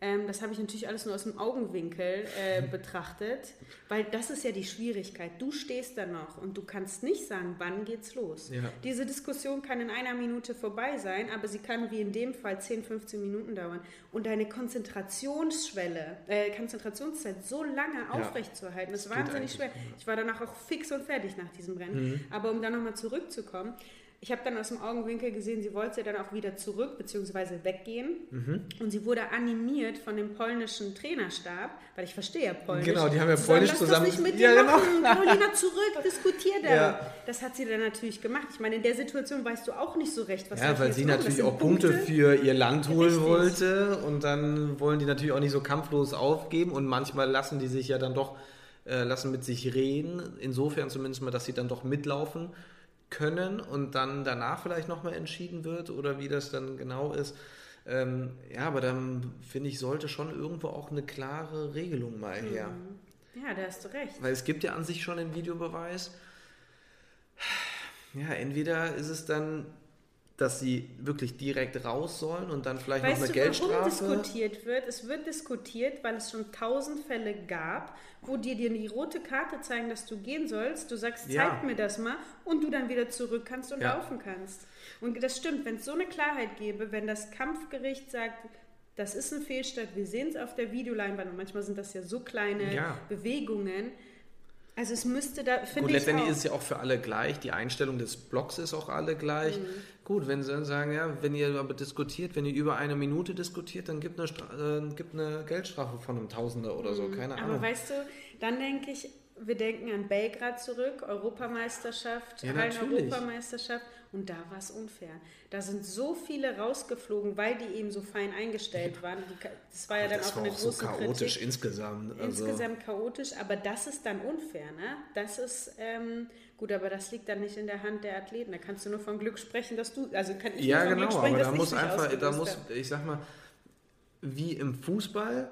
Ähm, das habe ich natürlich alles nur aus dem Augenwinkel äh, betrachtet, weil das ist ja die Schwierigkeit. Du stehst da noch und du kannst nicht sagen, wann geht's los. Ja. Diese Diskussion kann in einer Minute vorbei sein, aber sie kann wie in dem Fall 10, 15 Minuten dauern. Und deine Konzentrationsschwelle, äh, Konzentrationszeit so lange ja. aufrechtzuerhalten, ist wahnsinnig schwer. Ich war danach auch fix und fertig nach diesem Rennen. Mhm. Aber um dann nochmal zurückzukommen, ich habe dann aus dem Augenwinkel gesehen, sie wollte dann auch wieder zurück bzw. weggehen. Mhm. Und sie wurde animiert von dem polnischen Trainerstab, weil ich verstehe ja Polnisch.
Genau, die haben ja Polnisch
Lass
zusammen.
Das nicht mit ja, genau. Carolina zurück, diskutiert er. Ja. Das hat sie dann natürlich gemacht. Ich meine, in der Situation weißt du auch nicht so recht, was
Ja, weil sie natürlich auch Punkte, Punkte für ihr Land holen Richtig. wollte. Und dann wollen die natürlich auch nicht so kampflos aufgeben. Und manchmal lassen die sich ja dann doch, äh, lassen mit sich reden. Insofern zumindest mal, dass sie dann doch mitlaufen können und dann danach vielleicht nochmal entschieden wird oder wie das dann genau ist. Ähm, ja, aber dann finde ich, sollte schon irgendwo auch eine klare Regelung mal her.
Mhm. Ja, da hast du recht.
Weil es gibt ja an sich schon den Videobeweis. Ja, entweder ist es dann dass sie wirklich direkt raus sollen und dann vielleicht weißt noch eine du, Geldstrafe.
Warum diskutiert wird? Es wird diskutiert, weil es schon tausend Fälle gab, wo dir die rote Karte zeigen, dass du gehen sollst. Du sagst, zeig ja. mir das mal und du dann wieder zurück kannst und ja. laufen kannst. Und das stimmt, wenn es so eine Klarheit gäbe, wenn das Kampfgericht sagt, das ist ein Fehlstart, wir sehen es auf der Videoleinwand und manchmal sind das ja so kleine ja. Bewegungen, also es müsste da, finde
ich. Gut, letztendlich auch. ist es ja auch für alle gleich. Die Einstellung des Blocks ist auch alle gleich. Mhm. Gut, wenn sie dann sagen, ja, wenn ihr aber diskutiert, wenn ihr über eine Minute diskutiert, dann gibt eine, äh, gibt eine Geldstrafe von einem Tausender oder so, mhm. keine Ahnung.
Aber weißt du, dann denke ich, wir denken an Belgrad zurück, Europameisterschaft, ja, Hallen-Europameisterschaft und da war es unfair. Da sind so viele rausgeflogen, weil die eben so fein eingestellt waren. das war ja dann
das
auch eine
auch
große
so chaotisch
Kritik.
insgesamt.
Also insgesamt chaotisch, aber das ist dann unfair, ne? Das ist ähm, gut, aber das liegt dann nicht in der Hand der Athleten. Da kannst du nur von Glück sprechen, dass du, also kann ich
ja,
nur von
genau,
Glück sprechen,
aber da muss einfach, da muss, ich sag mal, wie im Fußball.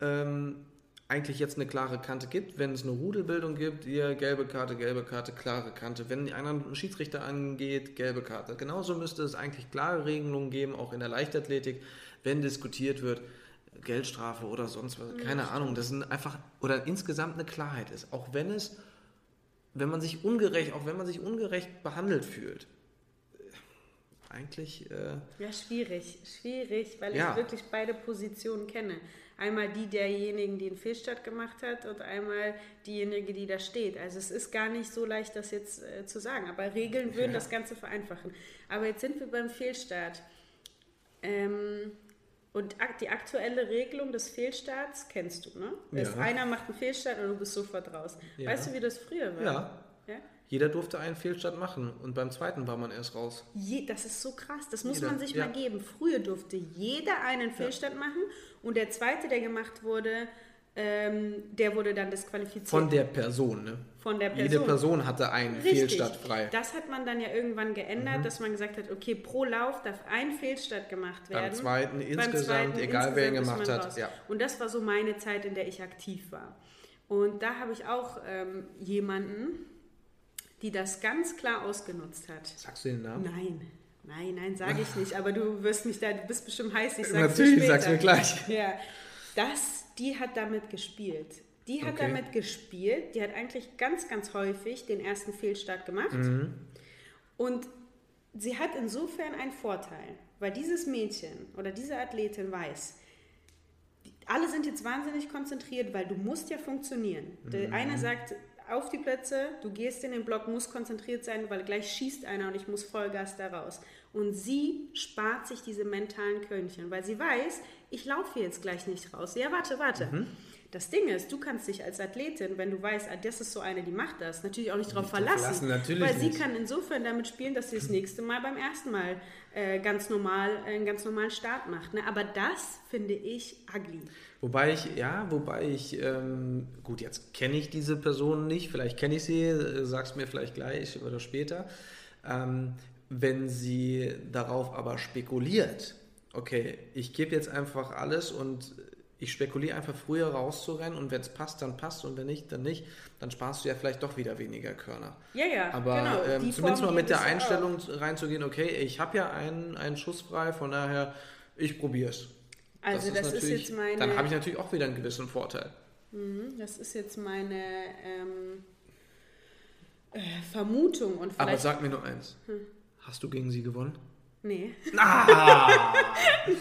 Ähm, eigentlich jetzt eine klare Kante gibt, wenn es eine Rudelbildung gibt, hier gelbe Karte, gelbe Karte, klare Kante. Wenn die anderen Schiedsrichter angeht, gelbe Karte. Genauso müsste es eigentlich klare Regelungen geben, auch in der Leichtathletik, wenn diskutiert wird, Geldstrafe oder sonst was, keine ja, Ahnung, das sind einfach, oder insgesamt eine Klarheit ist. Auch wenn es, wenn man sich ungerecht, auch wenn man sich ungerecht behandelt fühlt, eigentlich. Äh,
ja, schwierig, schwierig, weil ja. ich wirklich beide Positionen kenne. Einmal die derjenigen, die einen Fehlstart gemacht hat und einmal diejenige, die da steht. Also es ist gar nicht so leicht, das jetzt äh, zu sagen. Aber Regeln würden ja. das Ganze vereinfachen. Aber jetzt sind wir beim Fehlstart. Ähm, und die aktuelle Regelung des Fehlstarts kennst du, ne? Ja. einer macht einen Fehlstart und du bist sofort raus. Ja. Weißt du, wie das früher war?
Ja.
Ja?
Jeder durfte einen Fehlstart machen und beim zweiten war man erst raus.
Je, das ist so krass, das muss
Jeder,
man sich
ja.
mal geben. Früher durfte jeder einen Fehlstart machen und der zweite, der gemacht wurde, ähm, der wurde dann disqualifiziert.
Von der Person, ne?
Von der
Jede
Person.
Person hatte einen
Richtig.
Fehlstart frei. Mhm.
Das hat man dann ja irgendwann geändert, dass man gesagt hat, okay, pro Lauf darf ein Fehlstart gemacht
Beim
werden.
zweiten insgesamt, egal wer ihn
insgesamt
gemacht hat, ja.
Und das war so meine Zeit, in der ich aktiv war. Und da habe ich auch ähm, jemanden, die das ganz klar ausgenutzt hat.
Sagst du den Namen?
Nein, nein, nein, sage ich nicht. Aber du wirst mich da, du bist bestimmt heiß. Ich sag's dir
Natürlich,
später.
sag's mir gleich.
Ja, das, die hat damit gespielt. Die hat
Okay.
damit gespielt. Die hat eigentlich ganz, ganz häufig den ersten Fehlstart gemacht.
Mhm.
Und sie hat insofern einen Vorteil, weil dieses Mädchen oder diese Athletin weiß, alle sind jetzt wahnsinnig konzentriert, weil du musst ja funktionieren. Der
Mhm.
eine sagt auf die Plätze, du gehst in den Block, musst konzentriert sein, weil gleich schießt einer und ich muss Vollgas da raus. Und sie spart sich diese mentalen Körnchen, weil sie weiß, ich laufe jetzt gleich nicht raus. Ja, warte, warte.
Mhm.
Das Ding ist, du kannst dich als Athletin, wenn du weißt, ah, das ist so eine, die macht das, natürlich auch nicht darauf verlassen.
verlassen,
weil sie
nicht.
kann insofern damit spielen, dass sie das nächste Mal beim ersten Mal äh, ganz normal, äh, einen ganz normalen Start macht. Ne? Aber das finde ich ugly.
Wobei ich, ja, wobei ich, ähm, gut, jetzt kenne ich diese Person nicht, vielleicht kenne ich sie, äh, sag's mir vielleicht gleich oder später. Ähm, wenn sie darauf aber spekuliert, okay, ich gebe jetzt einfach alles und ich spekuliere einfach früher rauszurennen und wenn es passt, dann passt und wenn nicht, dann nicht, dann sparst du ja vielleicht doch wieder weniger Körner.
Ja, ja,
Aber
genau.
ähm, zumindest mal mit der
auch.
Einstellung reinzugehen, okay, ich habe ja einen, einen Schuss frei, von daher, ich probiere es.
Also das ist
natürlich-
jetzt meine-
Dann habe ich natürlich auch wieder einen gewissen Vorteil.
Mhm, Das ist jetzt meine ähm, äh, Vermutung und
Aber sag mir nur eins.
Hm.
Hast du gegen sie gewonnen?
Nee.
Ah!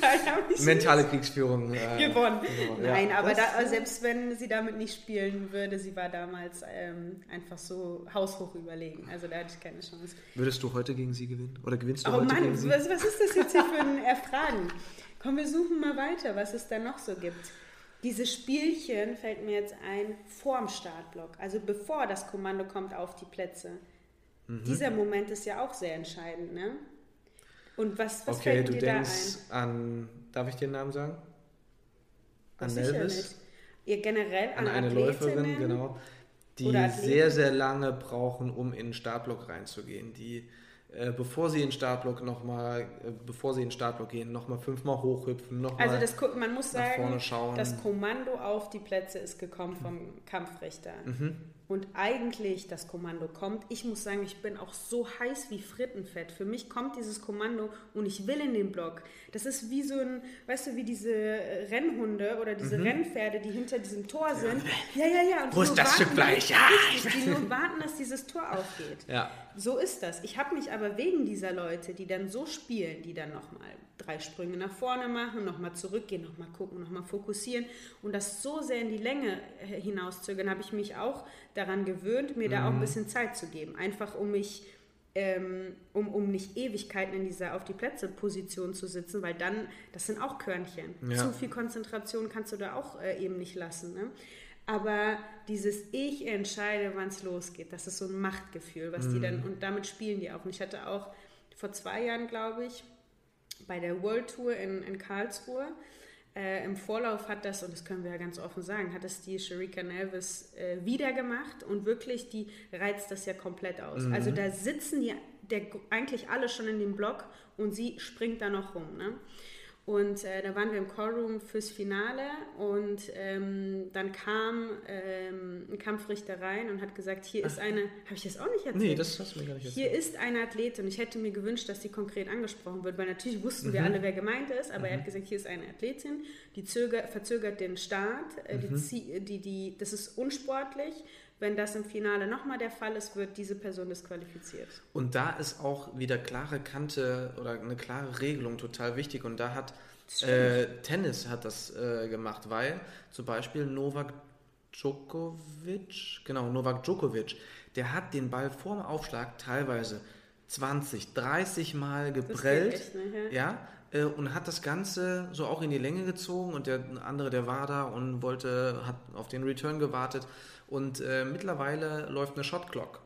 Nein, hab ich
Mentale Kriegsführung. Äh,
gewonnen.
gewonnen, ja.
Nein, aber
Das-
da, selbst wenn sie damit nicht spielen würde, sie war damals ähm, einfach so haushoch überlegen. Also da hatte ich keine Chance.
Würdest du heute gegen sie gewinnen? Oder gewinnst du
Oh
heute
Mann,
gegen sie?
was, was ist das jetzt hier für ein Erfragen? Komm, wir suchen mal weiter, was es da noch so gibt. Diese Spielchen fällt mir jetzt ein vorm Startblock, also bevor das Kommando kommt auf die Plätze.
Mhm.
Dieser Moment ist ja auch sehr entscheidend, ne? Und was, was
Okay,
fällt
du
dir
denkst
da ein?
an, darf ich den Namen sagen? An
sicher nicht. Ihr generell
An
an,
eine
Athletinnen?
Läuferin, genau. Die sehr, sehr lange brauchen, um in den Startblock reinzugehen. Die, äh, bevor sie in den Startblock nochmal, äh, bevor sie in den Startblock gehen, nochmal fünfmal hochhüpfen, nochmal.
Also das, man muss sagen, das Kommando auf die Plätze ist gekommen vom Kampfrichter.
Mhm.
Und eigentlich das Kommando kommt. Ich muss sagen, ich bin auch so heiß wie Frittenfett. Für mich kommt dieses Kommando und ich will in den Block. Das ist wie so ein, weißt du, wie diese Rennhunde oder diese Rennpferde, die hinter diesem Tor sind. Ja, ja, ja. Und
Mhm. Wo ist das Stück Fleisch? Ja.
Richtig, die nur warten, dass dieses Tor aufgeht.
ja.
So ist das. Ich habe mich aber wegen dieser Leute, die dann so spielen, die dann nochmal drei Sprünge nach vorne machen, nochmal zurückgehen, nochmal gucken, nochmal fokussieren und das so sehr in die Länge äh, hinauszögern, habe ich mich auch daran gewöhnt, mir da auch
Mhm.
ein bisschen Zeit zu geben. Einfach um mich, ähm, um, um nicht Ewigkeiten in dieser auf die Plätze Position zu sitzen, weil dann, das sind auch Körnchen.
Ja.
Zu viel Konzentration kannst du da auch äh, eben nicht lassen. Ne? Aber dieses Ich entscheide, wann es losgeht, das ist so ein Machtgefühl, was die dann, und damit spielen die auch. Und ich hatte auch vor zwei Jahren, glaube ich, bei der World Tour in, in Karlsruhe, äh, im Vorlauf hat das, und das können wir ja ganz offen sagen, hat das die Sharika Nelvis äh, wieder gemacht und wirklich, die reizt das ja komplett aus. Also da sitzen die der, eigentlich alle schon in dem Block und sie springt da noch rum. Ne? Und äh, da waren wir im Callroom fürs Finale und ähm, dann kam ähm, ein Kampfrichter rein und hat gesagt, hier ist eine, habe ich das auch nicht erzählt?
Nee, das hast du mir gar nicht erzählt.
Hier ist eine Athletin. Ich hätte mir gewünscht, dass sie konkret angesprochen wird, weil natürlich wussten
Mhm.
wir alle, wer gemeint ist, aber er hat gesagt, hier ist eine Athletin, die zögert, verzögert den Start. äh,
Mhm.
Die, die, die, das ist unsportlich. Wenn das im Finale nochmal der Fall ist, wird diese Person disqualifiziert.
Und da ist auch wieder klare Kante oder eine klare Regelung total wichtig. Und da hat äh, Tennis hat das äh, gemacht, weil zum Beispiel Novak Djokovic, genau, Novak Djokovic, der hat den Ball vorm Aufschlag teilweise 20, 30 Mal geprellt.
echt, ne?
Ja, äh, und hat das Ganze so auch in die Länge gezogen und der andere, der war da und wollte, hat auf den Return gewartet und äh, mittlerweile läuft eine Shot Clock.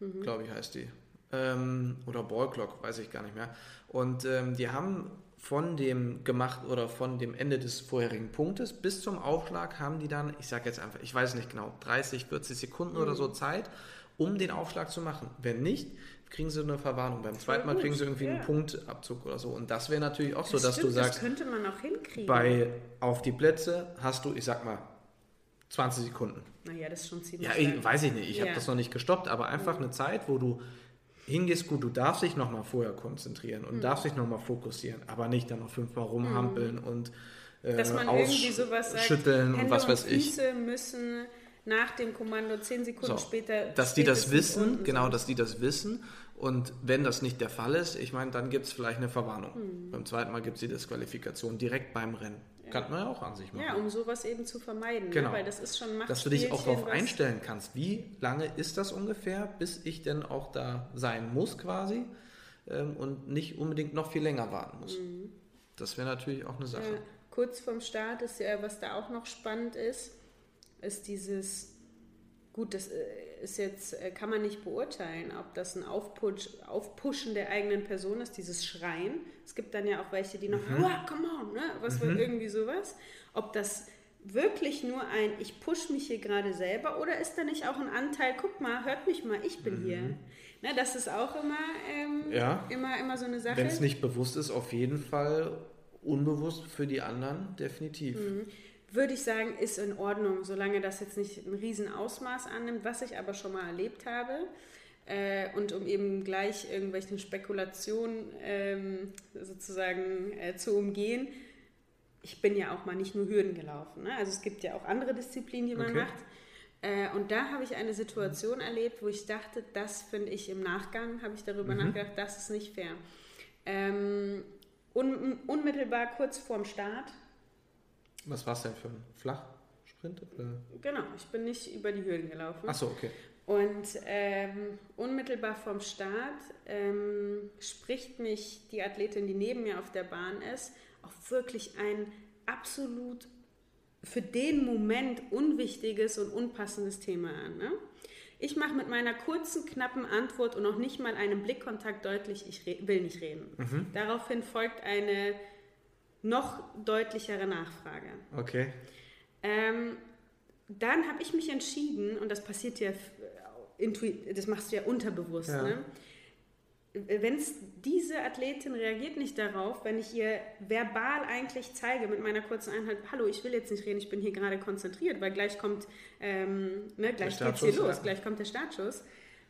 mhm. glaube ich, heißt die. Ähm, oder Ballclock, weiß ich gar nicht mehr. Und ähm, die haben von dem gemacht oder von dem Ende des vorherigen Punktes bis zum Aufschlag haben die dann, ich sage jetzt einfach, ich weiß nicht genau, 30, 40 Sekunden mhm. oder so Zeit, um den Aufschlag zu machen. Wenn nicht, kriegen sie eine Verwarnung. Beim zweiten Mal kriegen sie irgendwie ja. einen Punktabzug oder so. Und das wäre natürlich auch so, das dass stimmt, du sagst,
das könnte man auch hinkriegen.
Bei auf die Plätze hast du, ich sag mal, 20 Sekunden.
Naja, das ist schon ziemlich.
Ja, ich, weiß ich nicht. Ich ja. habe das noch nicht gestoppt, aber einfach mhm. eine Zeit, wo du hingehst, gut, du darfst dich nochmal vorher konzentrieren und mhm. darfst dich nochmal fokussieren, aber nicht dann noch fünfmal rumhampeln mhm. und
äh, Dass man irgendwie sowas sagt,
schütteln und was weiß ich.
Füße müssen nach dem Kommando zehn Sekunden so, später.
Dass die das wissen, genau, so. dass die das wissen. Und wenn das nicht der Fall ist, ich meine, dann gibt es vielleicht eine Verwarnung. Mhm. Beim zweiten Mal gibt es die Disqualifikation direkt beim Rennen. Ja. Kann man ja auch an sich machen.
Ja, um sowas eben zu vermeiden.
Ne? Genau.
Ne? Weil das ist schon
Dass du dich auch darauf einstellen kannst. Wie lange ist das ungefähr, bis ich denn auch da sein muss quasi ähm, und nicht unbedingt noch viel länger warten muss. Mhm. Das wäre natürlich auch eine Sache. Ja,
kurz vorm Start ist ja, was da auch noch spannend ist, ist dieses, gut, das äh, ist jetzt, äh, kann man nicht beurteilen, ob das ein Aufpush, Aufpushen der eigenen Person ist, dieses Schreien. Es gibt dann ja auch welche, die noch, mhm. come on, ne? was mhm. irgendwie sowas. Ob das wirklich nur ein, ich push mich hier gerade selber oder ist da nicht auch ein Anteil, guck mal, hört mich mal, ich bin mhm. hier. Ne, das ist auch immer, ähm,
ja.
immer, immer so eine Sache.
Wenn es nicht bewusst ist, auf jeden Fall unbewusst für die anderen, definitiv. Mhm
würde ich sagen, ist in Ordnung, solange das jetzt nicht ein Riesenausmaß annimmt, was ich aber schon mal erlebt habe. Äh, und um eben gleich irgendwelchen Spekulationen ähm, sozusagen äh, zu umgehen, ich bin ja auch mal nicht nur Hürden gelaufen. Ne? Also es gibt ja auch andere Disziplinen, die man okay. macht. Äh, und da habe ich eine Situation erlebt, wo ich dachte, das finde ich im Nachgang, habe ich darüber mhm. nachgedacht, das ist nicht fair. Ähm, un unmittelbar kurz vorm Start
was war es denn für ein Flachsprint? Oder?
Genau, ich bin nicht über die Hürden gelaufen.
Ach so, okay.
Und ähm, unmittelbar vorm Start ähm, spricht mich die Athletin, die neben mir auf der Bahn ist, auch wirklich ein absolut für den Moment unwichtiges und unpassendes Thema an. Ne? Ich mache mit meiner kurzen, knappen Antwort und noch nicht mal einem Blickkontakt deutlich, ich will nicht reden. Mhm. Daraufhin folgt eine noch deutlichere Nachfrage.
Okay.
Ähm, dann habe ich mich entschieden, und das passiert ja, das machst du ja unterbewusst, ja. ne? wenn diese Athletin reagiert nicht darauf, wenn ich ihr verbal eigentlich zeige mit meiner kurzen Einheit, hallo, ich will jetzt nicht reden, ich bin hier gerade konzentriert, weil gleich kommt, ähm, ne, gleich geht's hier los, ja. gleich kommt der Startschuss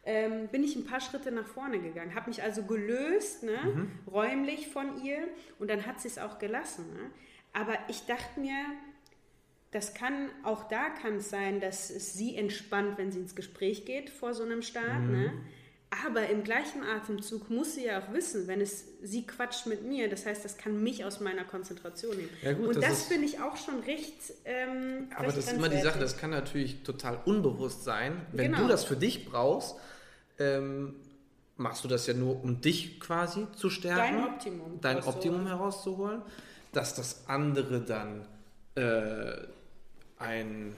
ähm, bin ich ein paar Schritte nach vorne gegangen, habe mich also gelöst, ne, mhm. räumlich von ihr und dann hat sie es auch gelassen. Ne? Aber ich dachte mir, das kann, auch da kann es sein, dass es sie entspannt, wenn sie ins Gespräch geht vor so einem Start. Mhm. Ne? Aber im gleichen Atemzug muss sie ja auch wissen, wenn es sie quatscht mit mir, das heißt, das kann mich aus meiner Konzentration nehmen. Ja gut, und das, das finde ich auch schon recht. Ähm,
aber recht das ist immer die Sache, das kann natürlich total unbewusst sein. Wenn genau. du das für dich brauchst, ähm, machst du das ja nur, um dich quasi zu stärken.
Dein Optimum.
Dein Optimum herauszuholen. Dass das andere dann äh, ein,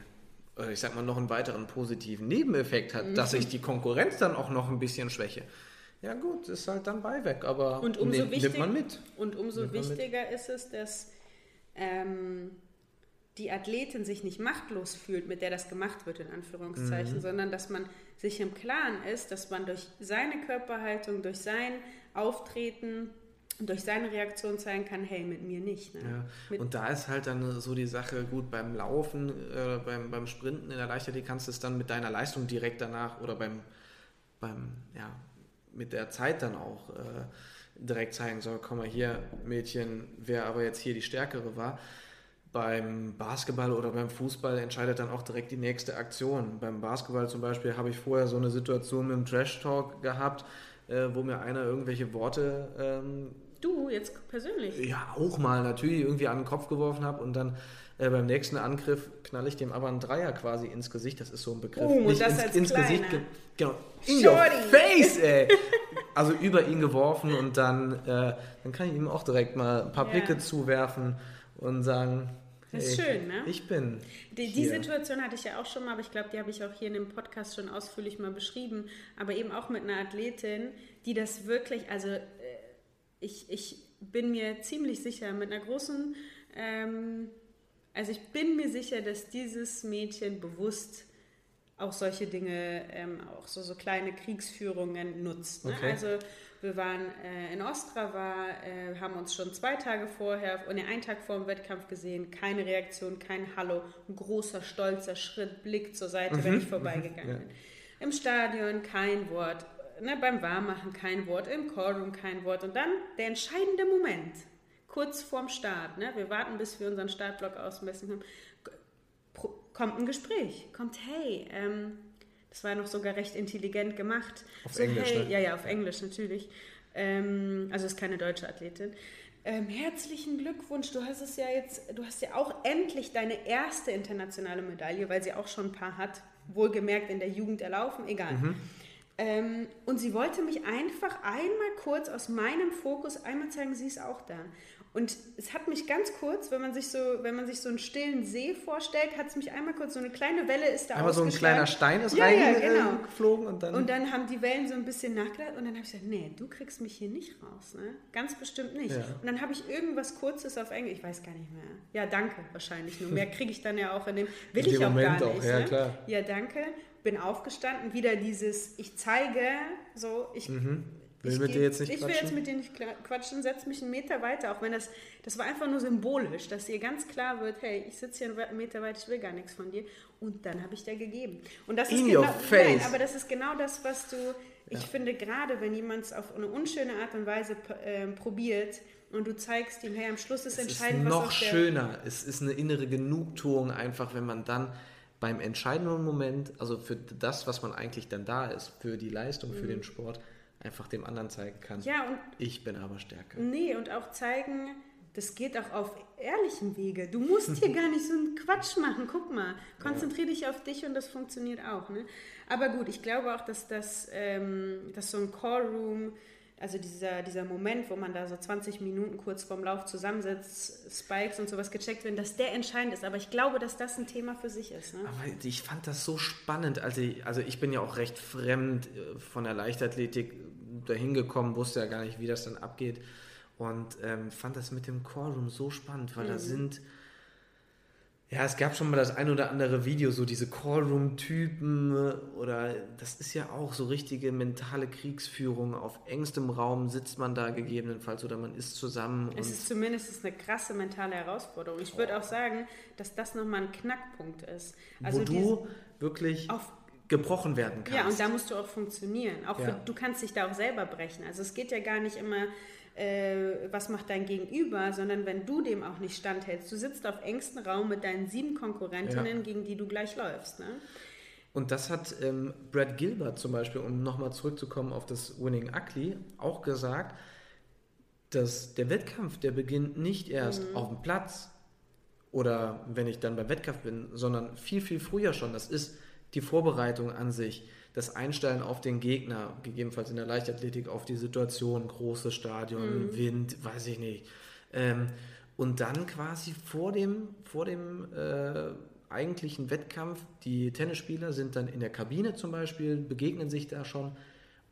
ich sag mal, noch einen weiteren positiven Nebeneffekt hat, mhm. dass ich die Konkurrenz dann auch noch ein bisschen schwäche. Ja gut, ist halt dann Beiweg, aber
und umso
nimmt, wichtig, nimmt man mit.
Und umso nimmt wichtiger ist es, dass ähm, die Athletin sich nicht machtlos fühlt, mit der das gemacht wird, in Anführungszeichen, mhm. sondern dass man sich im Klaren ist, dass man durch seine Körperhaltung, durch sein Auftreten, durch seine Reaktion zeigen kann, hey, mit mir nicht. Ne?
Ja. Und da ist halt dann so die Sache, gut, beim Laufen, äh, beim, beim Sprinten in der Leichtathletik kannst du es dann mit deiner Leistung direkt danach oder beim, beim ja, mit der Zeit dann auch äh, direkt zeigen, so, komm mal hier, Mädchen, wer aber jetzt hier die Stärkere war beim Basketball oder beim Fußball entscheidet dann auch direkt die nächste Aktion. Beim Basketball zum Beispiel habe ich vorher so eine Situation mit dem Trash Talk gehabt, äh, wo mir einer irgendwelche Worte. Ähm,
du, jetzt persönlich?
Ja, auch mal natürlich irgendwie an den Kopf geworfen habe und dann äh, beim nächsten Angriff knall ich dem aber einen Dreier quasi ins Gesicht. Das ist so ein Begriff.
Oh, Nicht das ins, als ins Gesicht.
Genau. In your face, ey. also über ihn geworfen und dann, äh, dann kann ich ihm auch direkt mal ein paar Blicke ja. zuwerfen und sagen,
Das ist
Hey,
schön, ne?
Ich bin.
Die, die. Situation hatte ich ja auch schon mal, aber ich glaube, die habe ich auch hier in dem Podcast schon ausführlich mal beschrieben. Aber eben auch mit einer Athletin, die das wirklich, also äh, ich, ich bin mir ziemlich sicher, mit einer großen, ähm, also ich bin mir sicher, dass dieses Mädchen bewusst auch solche Dinge, ähm, auch so, so kleine Kriegsführungen nutzt. Ne?
Okay.
Also wir waren äh, in Ostrava, äh, haben uns schon zwei Tage vorher und einen Tag vor dem Wettkampf gesehen, keine Reaktion, kein Hallo, ein großer, stolzer Schritt, Blick zur Seite, wenn ich vorbeigegangen
ja.
bin. Im Stadion kein Wort, ne, beim Warmmachen kein Wort, im Callroom kein Wort und dann der entscheidende Moment, kurz vorm Start, ne, wir warten, bis wir unseren Startblock ausmessen haben, pro- kommt ein Gespräch, kommt, hey, ähm, das war noch sogar recht intelligent gemacht.
Auf Englisch,
hey,
ne?
Ja, ja, auf Englisch natürlich. Ähm, also ist keine deutsche Athletin. Ähm, herzlichen Glückwunsch, du hast es ja jetzt, du hast ja auch endlich deine erste internationale Medaille, weil sie auch schon ein paar hat, wohlgemerkt in der Jugend erlaufen, egal.
Mhm.
Ähm, und sie wollte mich einfach einmal kurz aus meinem Fokus einmal zeigen, sie ist auch da. Und es hat mich ganz kurz, wenn man sich so, wenn man sich so einen stillen See vorstellt, hat es mich einmal kurz, so eine kleine Welle ist da
Einmal so ein kleiner Stein ist
Ja, ja, genau.
reingeflogen und dann.
Und dann haben die Wellen so ein bisschen nachgedacht und dann habe ich gesagt, nee, du kriegst mich hier nicht raus, ne? Ganz bestimmt nicht.
Ja.
Und dann habe ich irgendwas Kurzes auf Englisch, ich weiß gar nicht mehr. Ja, danke wahrscheinlich. Nur mehr kriege ich dann ja auch in dem, will
In
ich
dem
auch
Moment
gar
auch,
nicht.
ja,
ne?
klar.
Ja, danke. Bin aufgestanden, wieder dieses, ich zeige, so, ich.
Will
ich
mit
geh-
dir jetzt nicht
Ich will
quatschen?
jetzt mit dir nicht quatschen, setz mich einen Meter weiter, auch wenn das, das war einfach nur symbolisch, dass ihr ganz klar wird, hey, ich sitze hier einen Meter weit, ich will gar nichts von dir. Und dann habe ich dir gegeben. Und das
In
ist
your
genau,
face.
Nein, aber das ist genau das, was du, ich finde, gerade wenn jemand es auf eine unschöne Art und Weise ähm, probiert und du zeigst ihm, hey, am Schluss ist
es ist
entscheidend, was
noch schöner. Es ist eine innere Genugtuung einfach, wenn man dann beim entscheidenden Moment, also für das, was man eigentlich dann da ist, für die Leistung, für den Sport, einfach dem anderen zeigen kann.
Ja, und
Ich bin aber stärker.
Nee, und auch zeigen, das geht auch auf ehrlichem Wege. Du musst hier gar nicht so einen Quatsch machen. Guck mal, konzentriere dich auf dich und das funktioniert auch. Ne? Aber gut, ich glaube auch, dass, das, ähm, dass so ein Callroom, also dieser, dieser Moment, wo man da so 20 Minuten kurz vorm Lauf zusammensitzt, Spikes und sowas gecheckt werden, dass der entscheidend ist. Aber ich glaube, dass das ein Thema für sich ist. Ne?
Aber ich fand das so spannend. Also ich, also ich bin ja auch recht fremd äh, von der Leichtathletik dahin gekommen, wusste ja gar nicht, wie das dann abgeht. Und ähm, fand das mit dem Callroom so spannend, weil da sind. Ja, es gab schon mal das ein oder andere Video, so diese Callroom-Typen äh, oder das ist ja auch so richtige mentale Kriegsführung. Auf engstem Raum sitzt man da gegebenenfalls oder man ist zusammen.
Es ist zumindest eine krasse mentale Herausforderung. Ich würde auch sagen, dass das nochmal ein Knackpunkt ist. Also
wo du wirklich gebrochen werden kannst.
Ja, und da musst du auch funktionieren. Auch
Ja.
für, du kannst dich da auch selber brechen. Also es geht ja gar nicht immer, äh, was macht dein Gegenüber, sondern wenn du dem auch nicht standhältst. Du sitzt auf engstem Raum mit deinen sieben Konkurrentinnen,
Ja.
gegen die du gleich läufst. Ne?
Und das hat ähm, Brad Gilbert zum Beispiel, um nochmal zurückzukommen auf das Winning Ugly, auch gesagt, dass der Wettkampf, der beginnt nicht erst
Mhm.
auf dem Platz oder wenn ich dann beim Wettkampf bin, sondern viel, viel früher schon. Das ist die Vorbereitung an sich, das Einstellen auf den Gegner, gegebenenfalls in der Leichtathletik auf die Situation, großes Stadion,
Mhm.
Wind, weiß ich nicht. Ähm, und dann quasi vor dem, vor dem äh, eigentlichen Wettkampf, die Tennisspieler sind dann in der Kabine zum Beispiel, begegnen sich da schon.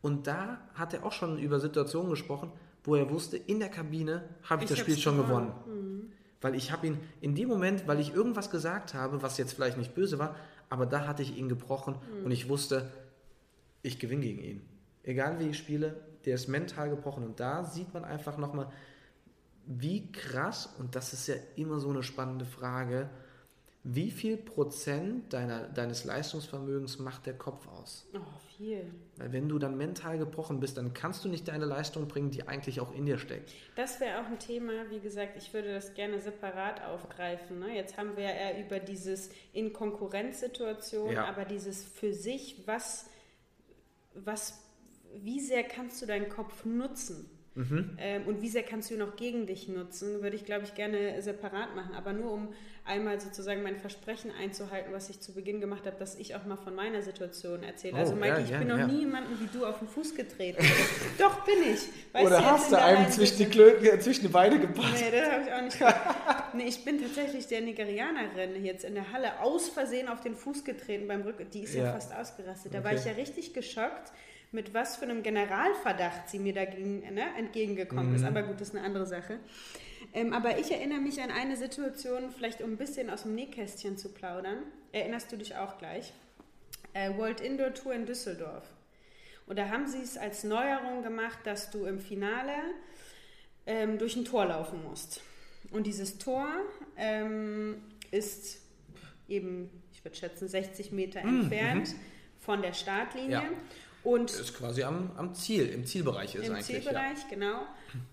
Und da hat er auch schon über Situationen gesprochen, wo er wusste, in der Kabine habe ich,
Ich
das Spiel schon
gewonnen.
gewonnen. Weil ich habe ihn in dem Moment, weil ich irgendwas gesagt habe, was jetzt vielleicht nicht böse war, aber da hatte ich ihn gebrochen und ich wusste, ich gewinne gegen ihn. Egal wie ich spiele, der ist mental gebrochen. Und da sieht man einfach nochmal, wie krass, und das ist ja immer so eine spannende Frage, wie viel Prozent deiner, deines Leistungsvermögens macht der Kopf aus?
Oh, viel.
Weil wenn du dann mental gebrochen bist, dann kannst du nicht deine Leistung bringen, die eigentlich auch in dir steckt.
Das wäre auch ein Thema, wie gesagt, ich würde das gerne separat aufgreifen. Ne? Jetzt haben wir ja eher über dieses in Konkurrenzsituation,
Ja.
aber dieses für sich, was, was, wie sehr kannst du deinen Kopf nutzen? Ähm, und wie sehr kannst du ihn auch gegen dich nutzen, würde ich, glaube ich, gerne separat machen. Aber nur um einmal sozusagen mein Versprechen einzuhalten, was ich zu Beginn gemacht habe, dass ich auch mal von meiner Situation erzähle. Also
Oh,
Mike,
ja,
ich
ja,
bin noch
ja.
nie jemanden wie du auf den Fuß getreten. Doch, bin ich. Weißt
Oder
jetzt
hast du einem zwischen die. Klö zwischen die Beine gepasst?
Nee, das habe ich auch nicht gemacht. Nee, ich bin tatsächlich der Nigerianerin jetzt in der Halle aus Versehen auf den Fuß getreten beim Rücken. Die ist ja, fast ausgerastet. Da war
Okay.
ich ja richtig geschockt, mit was für einem Generalverdacht sie mir dagegen ne, entgegengekommen
Mhm.
ist. Aber gut, das ist eine andere Sache. Ähm, aber ich erinnere mich an eine Situation, vielleicht um ein bisschen aus dem Nähkästchen zu plaudern. Erinnerst du dich auch gleich? Äh, World Indoor Tour in Düsseldorf. Und da haben sie es als Neuerung gemacht, dass du im Finale ähm, durch ein Tor laufen musst. Und dieses Tor ähm, ist eben, ich würde schätzen, 60 Meter entfernt von der Startlinie.
Ja.
Und
Ist quasi am, am Ziel, im Zielbereich ist
im
eigentlich.
Zielbereich, genau.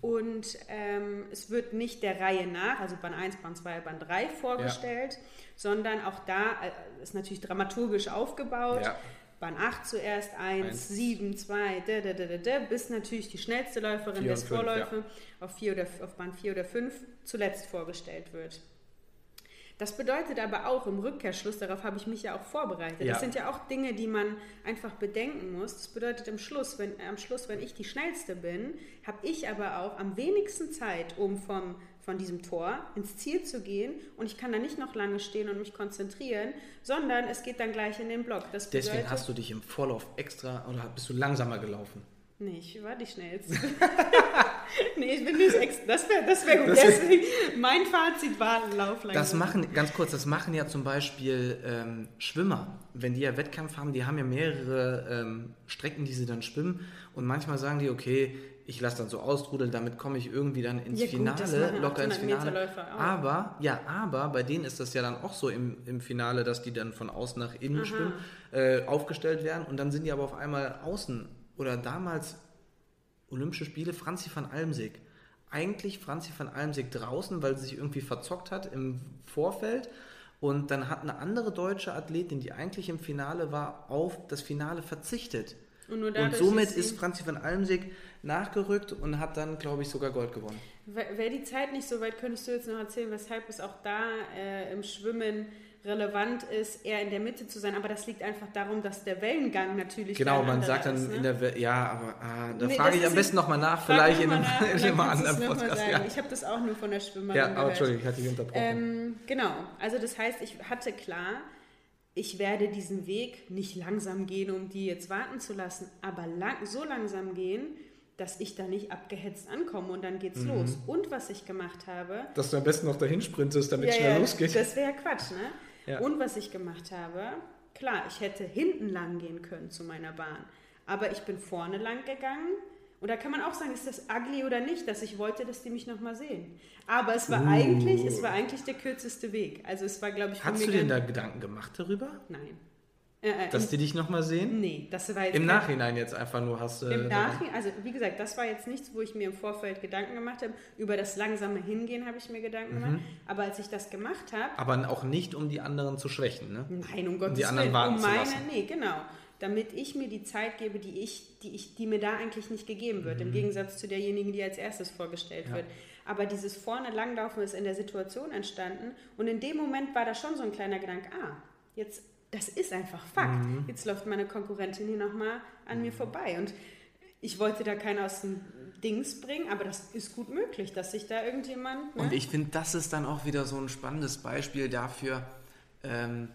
Und ähm, es wird nicht der Reihe nach, also Bahn 1, Bahn 2, Bahn 3 vorgestellt, sondern auch da äh, ist natürlich dramaturgisch aufgebaut.
Ja.
Bahn 8 zuerst, 1,
Eins.
7, 2, da, da, da, da, da, bis natürlich die schnellste Läuferin des Vorläufe auf, vier oder, auf Bahn 4 oder 5 zuletzt vorgestellt wird. Das bedeutet aber auch im Rückkehrschluss, darauf habe ich mich ja auch vorbereitet.
Ja.
Das sind ja auch Dinge, die man einfach bedenken muss. Das bedeutet im Schluss, wenn, am Schluss, wenn ich die schnellste bin, habe ich aber auch am wenigsten Zeit, um vom, von diesem Tor ins Ziel zu gehen. Und ich kann da nicht noch lange stehen und mich konzentrieren, sondern es geht dann gleich in den Block. Das
Deswegen
bedeutet,
hast du dich im Vorlauf extra oder bist du langsamer gelaufen?
Nee, ich war die schnellste. nee, ich bin nicht extra. Das wäre das wär gut.
Das
Deswegen, mein Fazit war Lauf langsam.
Das machen, ganz kurz, das machen ja zum Beispiel ähm, Schwimmer. Wenn die ja Wettkampf haben, die haben ja mehrere ähm, Strecken, die sie dann schwimmen. Und manchmal sagen die, okay, ich lasse dann so austrudeln, damit komme ich irgendwie dann ins
Ja gut,
Finale, locker ins
800
Finale. Aber, ja, aber bei denen ist das ja dann auch so im, im Finale, dass die dann von außen nach innen schwimmen, äh, aufgestellt werden und dann sind die aber auf einmal außen. Oder damals Olympische Spiele, Franzi van Almsick. Eigentlich Franzi van Almsick draußen, weil sie sich irgendwie verzockt hat im Vorfeld. Und dann hat eine andere deutsche Athletin, die eigentlich im Finale war, auf das Finale verzichtet.
Und
Und somit
ist
ist Franzi van Almsick nachgerückt und hat dann, glaube ich, sogar Gold gewonnen.
Wäre die Zeit nicht so weit, könntest du jetzt noch erzählen, weshalb es auch da äh, im Schwimmen relevant ist, eher in der Mitte zu sein. Aber das liegt einfach darum, dass der Wellengang natürlich
Genau, man sagt dann
ist, ne?
in der Welt, ja, aber ah, da
Nee,
frage ich am besten nochmal nach, vielleicht
noch
in
mal
einem,
nach,
in einem anderen Podcast. Ja,
Ich habe das auch nur von der Schwimmerin
ja aber. Entschuldigung, ich hatte dich unterbrochen.
Ähm, genau, also das heißt, ich hatte klar, ich werde diesen Weg nicht langsam gehen, um die jetzt warten zu lassen, aber lang, so langsam gehen, dass ich da nicht abgehetzt ankomme und dann
Mhm.
geht's los. Und was ich gemacht habe,
Dass du am besten noch dahin sprintest, damit es
ja,
schnell
ja,
losgeht.
Das wäre Quatsch, ne?
Ja.
Und was ich gemacht habe, klar, ich hätte hinten lang gehen können zu meiner Bahn, aber ich bin vorne lang gegangen. Und da kann man auch sagen, ist das ugly oder nicht, dass ich wollte, dass die mich nochmal sehen. Aber es war eigentlich, es war eigentlich der kürzeste Weg. Also es war, glaube ich,
Hast du dir da Gedanken gemacht darüber,
Nein. Äh, äh,
dass die dich nochmal sehen?
nee, das war jetzt
Im Nachhinein jetzt einfach nur hast du.
Im Nachhinein, also wie gesagt, das war jetzt nichts, wo ich mir im Vorfeld Gedanken gemacht habe. Über das langsame Hingehen habe ich mir Gedanken gemacht. Aber als ich das gemacht habe,
Aber auch nicht, um die anderen zu schwächen, ne?
Nein, um Gottes
die anderen
Willen,
warten
um
zu
meine,
lassen.
nee, genau. Damit ich mir die Zeit gebe, die ich, die ich, die mir da eigentlich nicht gegeben wird,
Mhm.
im Gegensatz zu derjenigen, die als erstes vorgestellt wird. Aber dieses vorne langlaufen ist in der Situation entstanden und in dem Moment war da schon so ein kleiner Gedanke, ah, jetzt, das ist einfach Fakt.
Mhm.
Jetzt läuft meine Konkurrentin hier nochmal an mir vorbei und ich wollte da keinen aus dem Dings bringen, aber das ist gut möglich, dass sich da irgendjemand. Ne?
Und ich finde, das ist dann auch wieder so ein spannendes Beispiel dafür, ähm,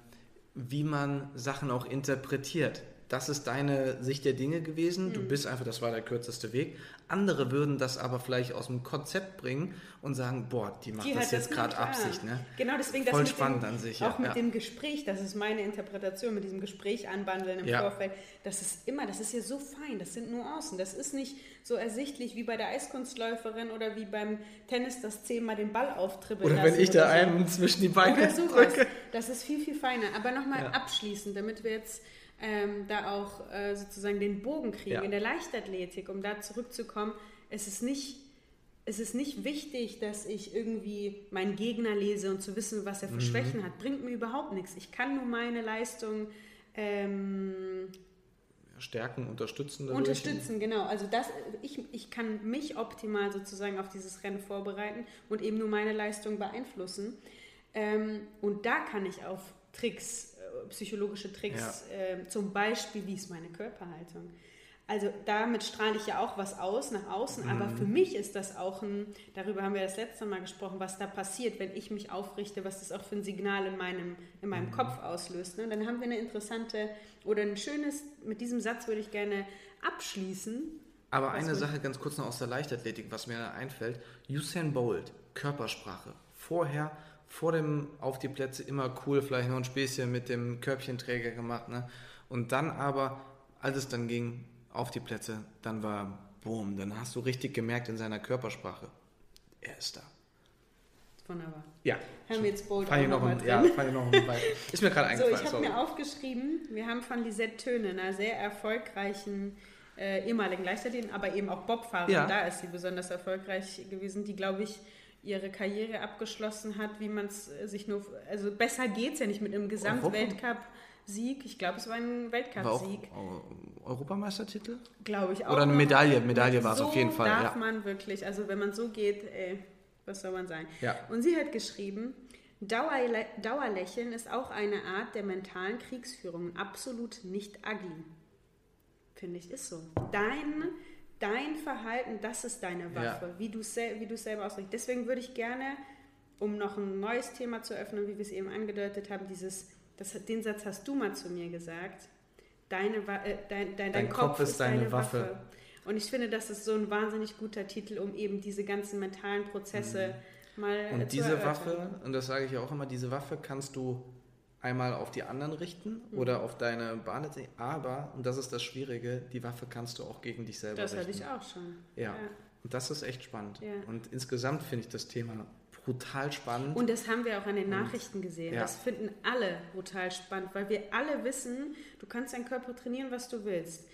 wie man Sachen auch interpretiert. Das ist deine Sicht der Dinge gewesen.
Mhm.
Du bist einfach, das war der kürzeste Weg. Andere würden das aber vielleicht aus dem Konzept bringen und sagen, boah, die macht
Die
das jetzt gerade
ah.
Absicht. Ne?
Genau, deswegen
Voll
das
spannend
dem,
an sich,
Auch
ja,
mit
ja.
dem Gespräch, das ist meine Interpretation, mit diesem Gespräch anbandeln im
Ja.
Vorfeld. Das ist immer, das ist ja so fein, das sind Nuancen. Das ist nicht so ersichtlich wie bei der Eiskunstläuferin oder wie beim Tennis, das zehnmal den Ball auftribbeln
Oder wenn ich da
so.
einen zwischen die Beine drücke.
Das ist viel, viel feiner. Aber nochmal
Ja.
abschließend, damit wir jetzt ähm, da auch äh, sozusagen den Bogen kriegen
Ja.
in der Leichtathletik, um da zurückzukommen. Es ist nicht. Es ist nicht wichtig, dass ich irgendwie meinen Gegner lese und zu wissen, was er für
Mhm.
Schwächen hat. Bringt mir überhaupt nichts. Ich kann nur meine Leistung ähm,
Stärken, unterstützen. dadurch.
Unterstützen, genau. Also das, ich, ich kann mich optimal sozusagen auf dieses Rennen vorbereiten und eben nur meine Leistung beeinflussen. Ähm, und da kann ich auf Tricks, psychologische Tricks, äh, zum Beispiel, wie ist meine Körperhaltung? Also damit strahle ich ja auch was aus nach außen, aber für mich ist das auch ein, darüber haben wir das letzte Mal gesprochen, was da passiert, wenn ich mich aufrichte, was das auch für ein Signal in meinem, in meinem Kopf auslöst. Ne? Dann haben wir eine interessante oder ein schönes, mit diesem Satz würde ich gerne abschließen.
Aber eine Sache ganz kurz noch aus der Leichtathletik, was mir einfällt. Usain Bolt, Körpersprache. Vorher, vor dem auf die Plätze immer cool, vielleicht noch ein Späßchen mit dem Körbchenträger gemacht. Ne? Und dann aber, als es dann ging, auf die Plätze, dann war boom, dann hast du richtig gemerkt in seiner Körpersprache, er ist da.
Wunderbar.
Ja.
Haben wir jetzt auch
noch,
noch
ein, ja, noch ein. Ist mir gerade
So,
eingefallen.
ich habe mir aufgeschrieben, wir haben von Lisette Töne, einer sehr erfolgreichen äh, ehemaligen Leichtathletin, aber eben auch Bobfahrerin,
Ja.
da ist sie besonders erfolgreich gewesen, die, glaube ich, ihre Karriere abgeschlossen hat, wie man es sich nur, also besser geht es ja nicht mit einem Gesamtweltcup-Sieg. Ich glaube, es war ein Weltcup-Sieg,
Eu- Europameistertitel?
glaube ich auch.
Oder eine. Medaille, Medaille war es
so
auf jeden Fall.
darf
Ja.
man wirklich, also wenn man so geht, ey, was soll man sagen?
Ja.
Und sie hat geschrieben, Dauerlä Dauerlächeln ist auch eine Art der mentalen Kriegsführung, absolut nicht ugly. Finde ich, ist so. Dein, dein Verhalten, das ist deine Waffe, wie du sel wie selber ausrichtest. Deswegen würde ich gerne, um noch ein neues Thema zu öffnen, wie wir es eben angedeutet haben, dieses, das, den Satz hast du mal zu mir gesagt. Deine, äh, dein, dein, dein, Kopf, ist deine, Waffe. Und ich finde, das ist so ein wahnsinnig guter Titel, um eben diese ganzen mentalen Prozesse mal äh,
Und
zu
diese
erörtern.
Waffe, und das sage ich ja auch immer, diese Waffe kannst du einmal auf die anderen richten
Mhm.
oder auf deine Bahn, aber, und das ist das Schwierige, die Waffe kannst du auch gegen dich selber
Das hatte
richten.
ich auch schon.
Ja. Und das ist echt spannend.
Ja.
Und insgesamt finde ich das Thema brutal spannend.
Und das haben wir auch an den Nachrichten gesehen.
Ja.
Das finden alle brutal spannend, weil wir alle wissen, du kannst deinen Körper trainieren, was du willst.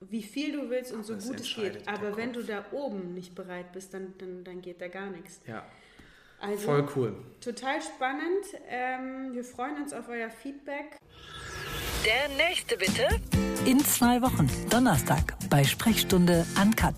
Wie viel du willst und so gut es geht. Aber wenn du da oben nicht bereit bist, dann, dann, dann geht da gar nichts.
ja,
Also
voll cool.
total spannend. Ähm, wir freuen uns auf euer Feedback.
Der nächste bitte. In zwei Wochen, Donnerstag, bei Sprechstunde Uncut.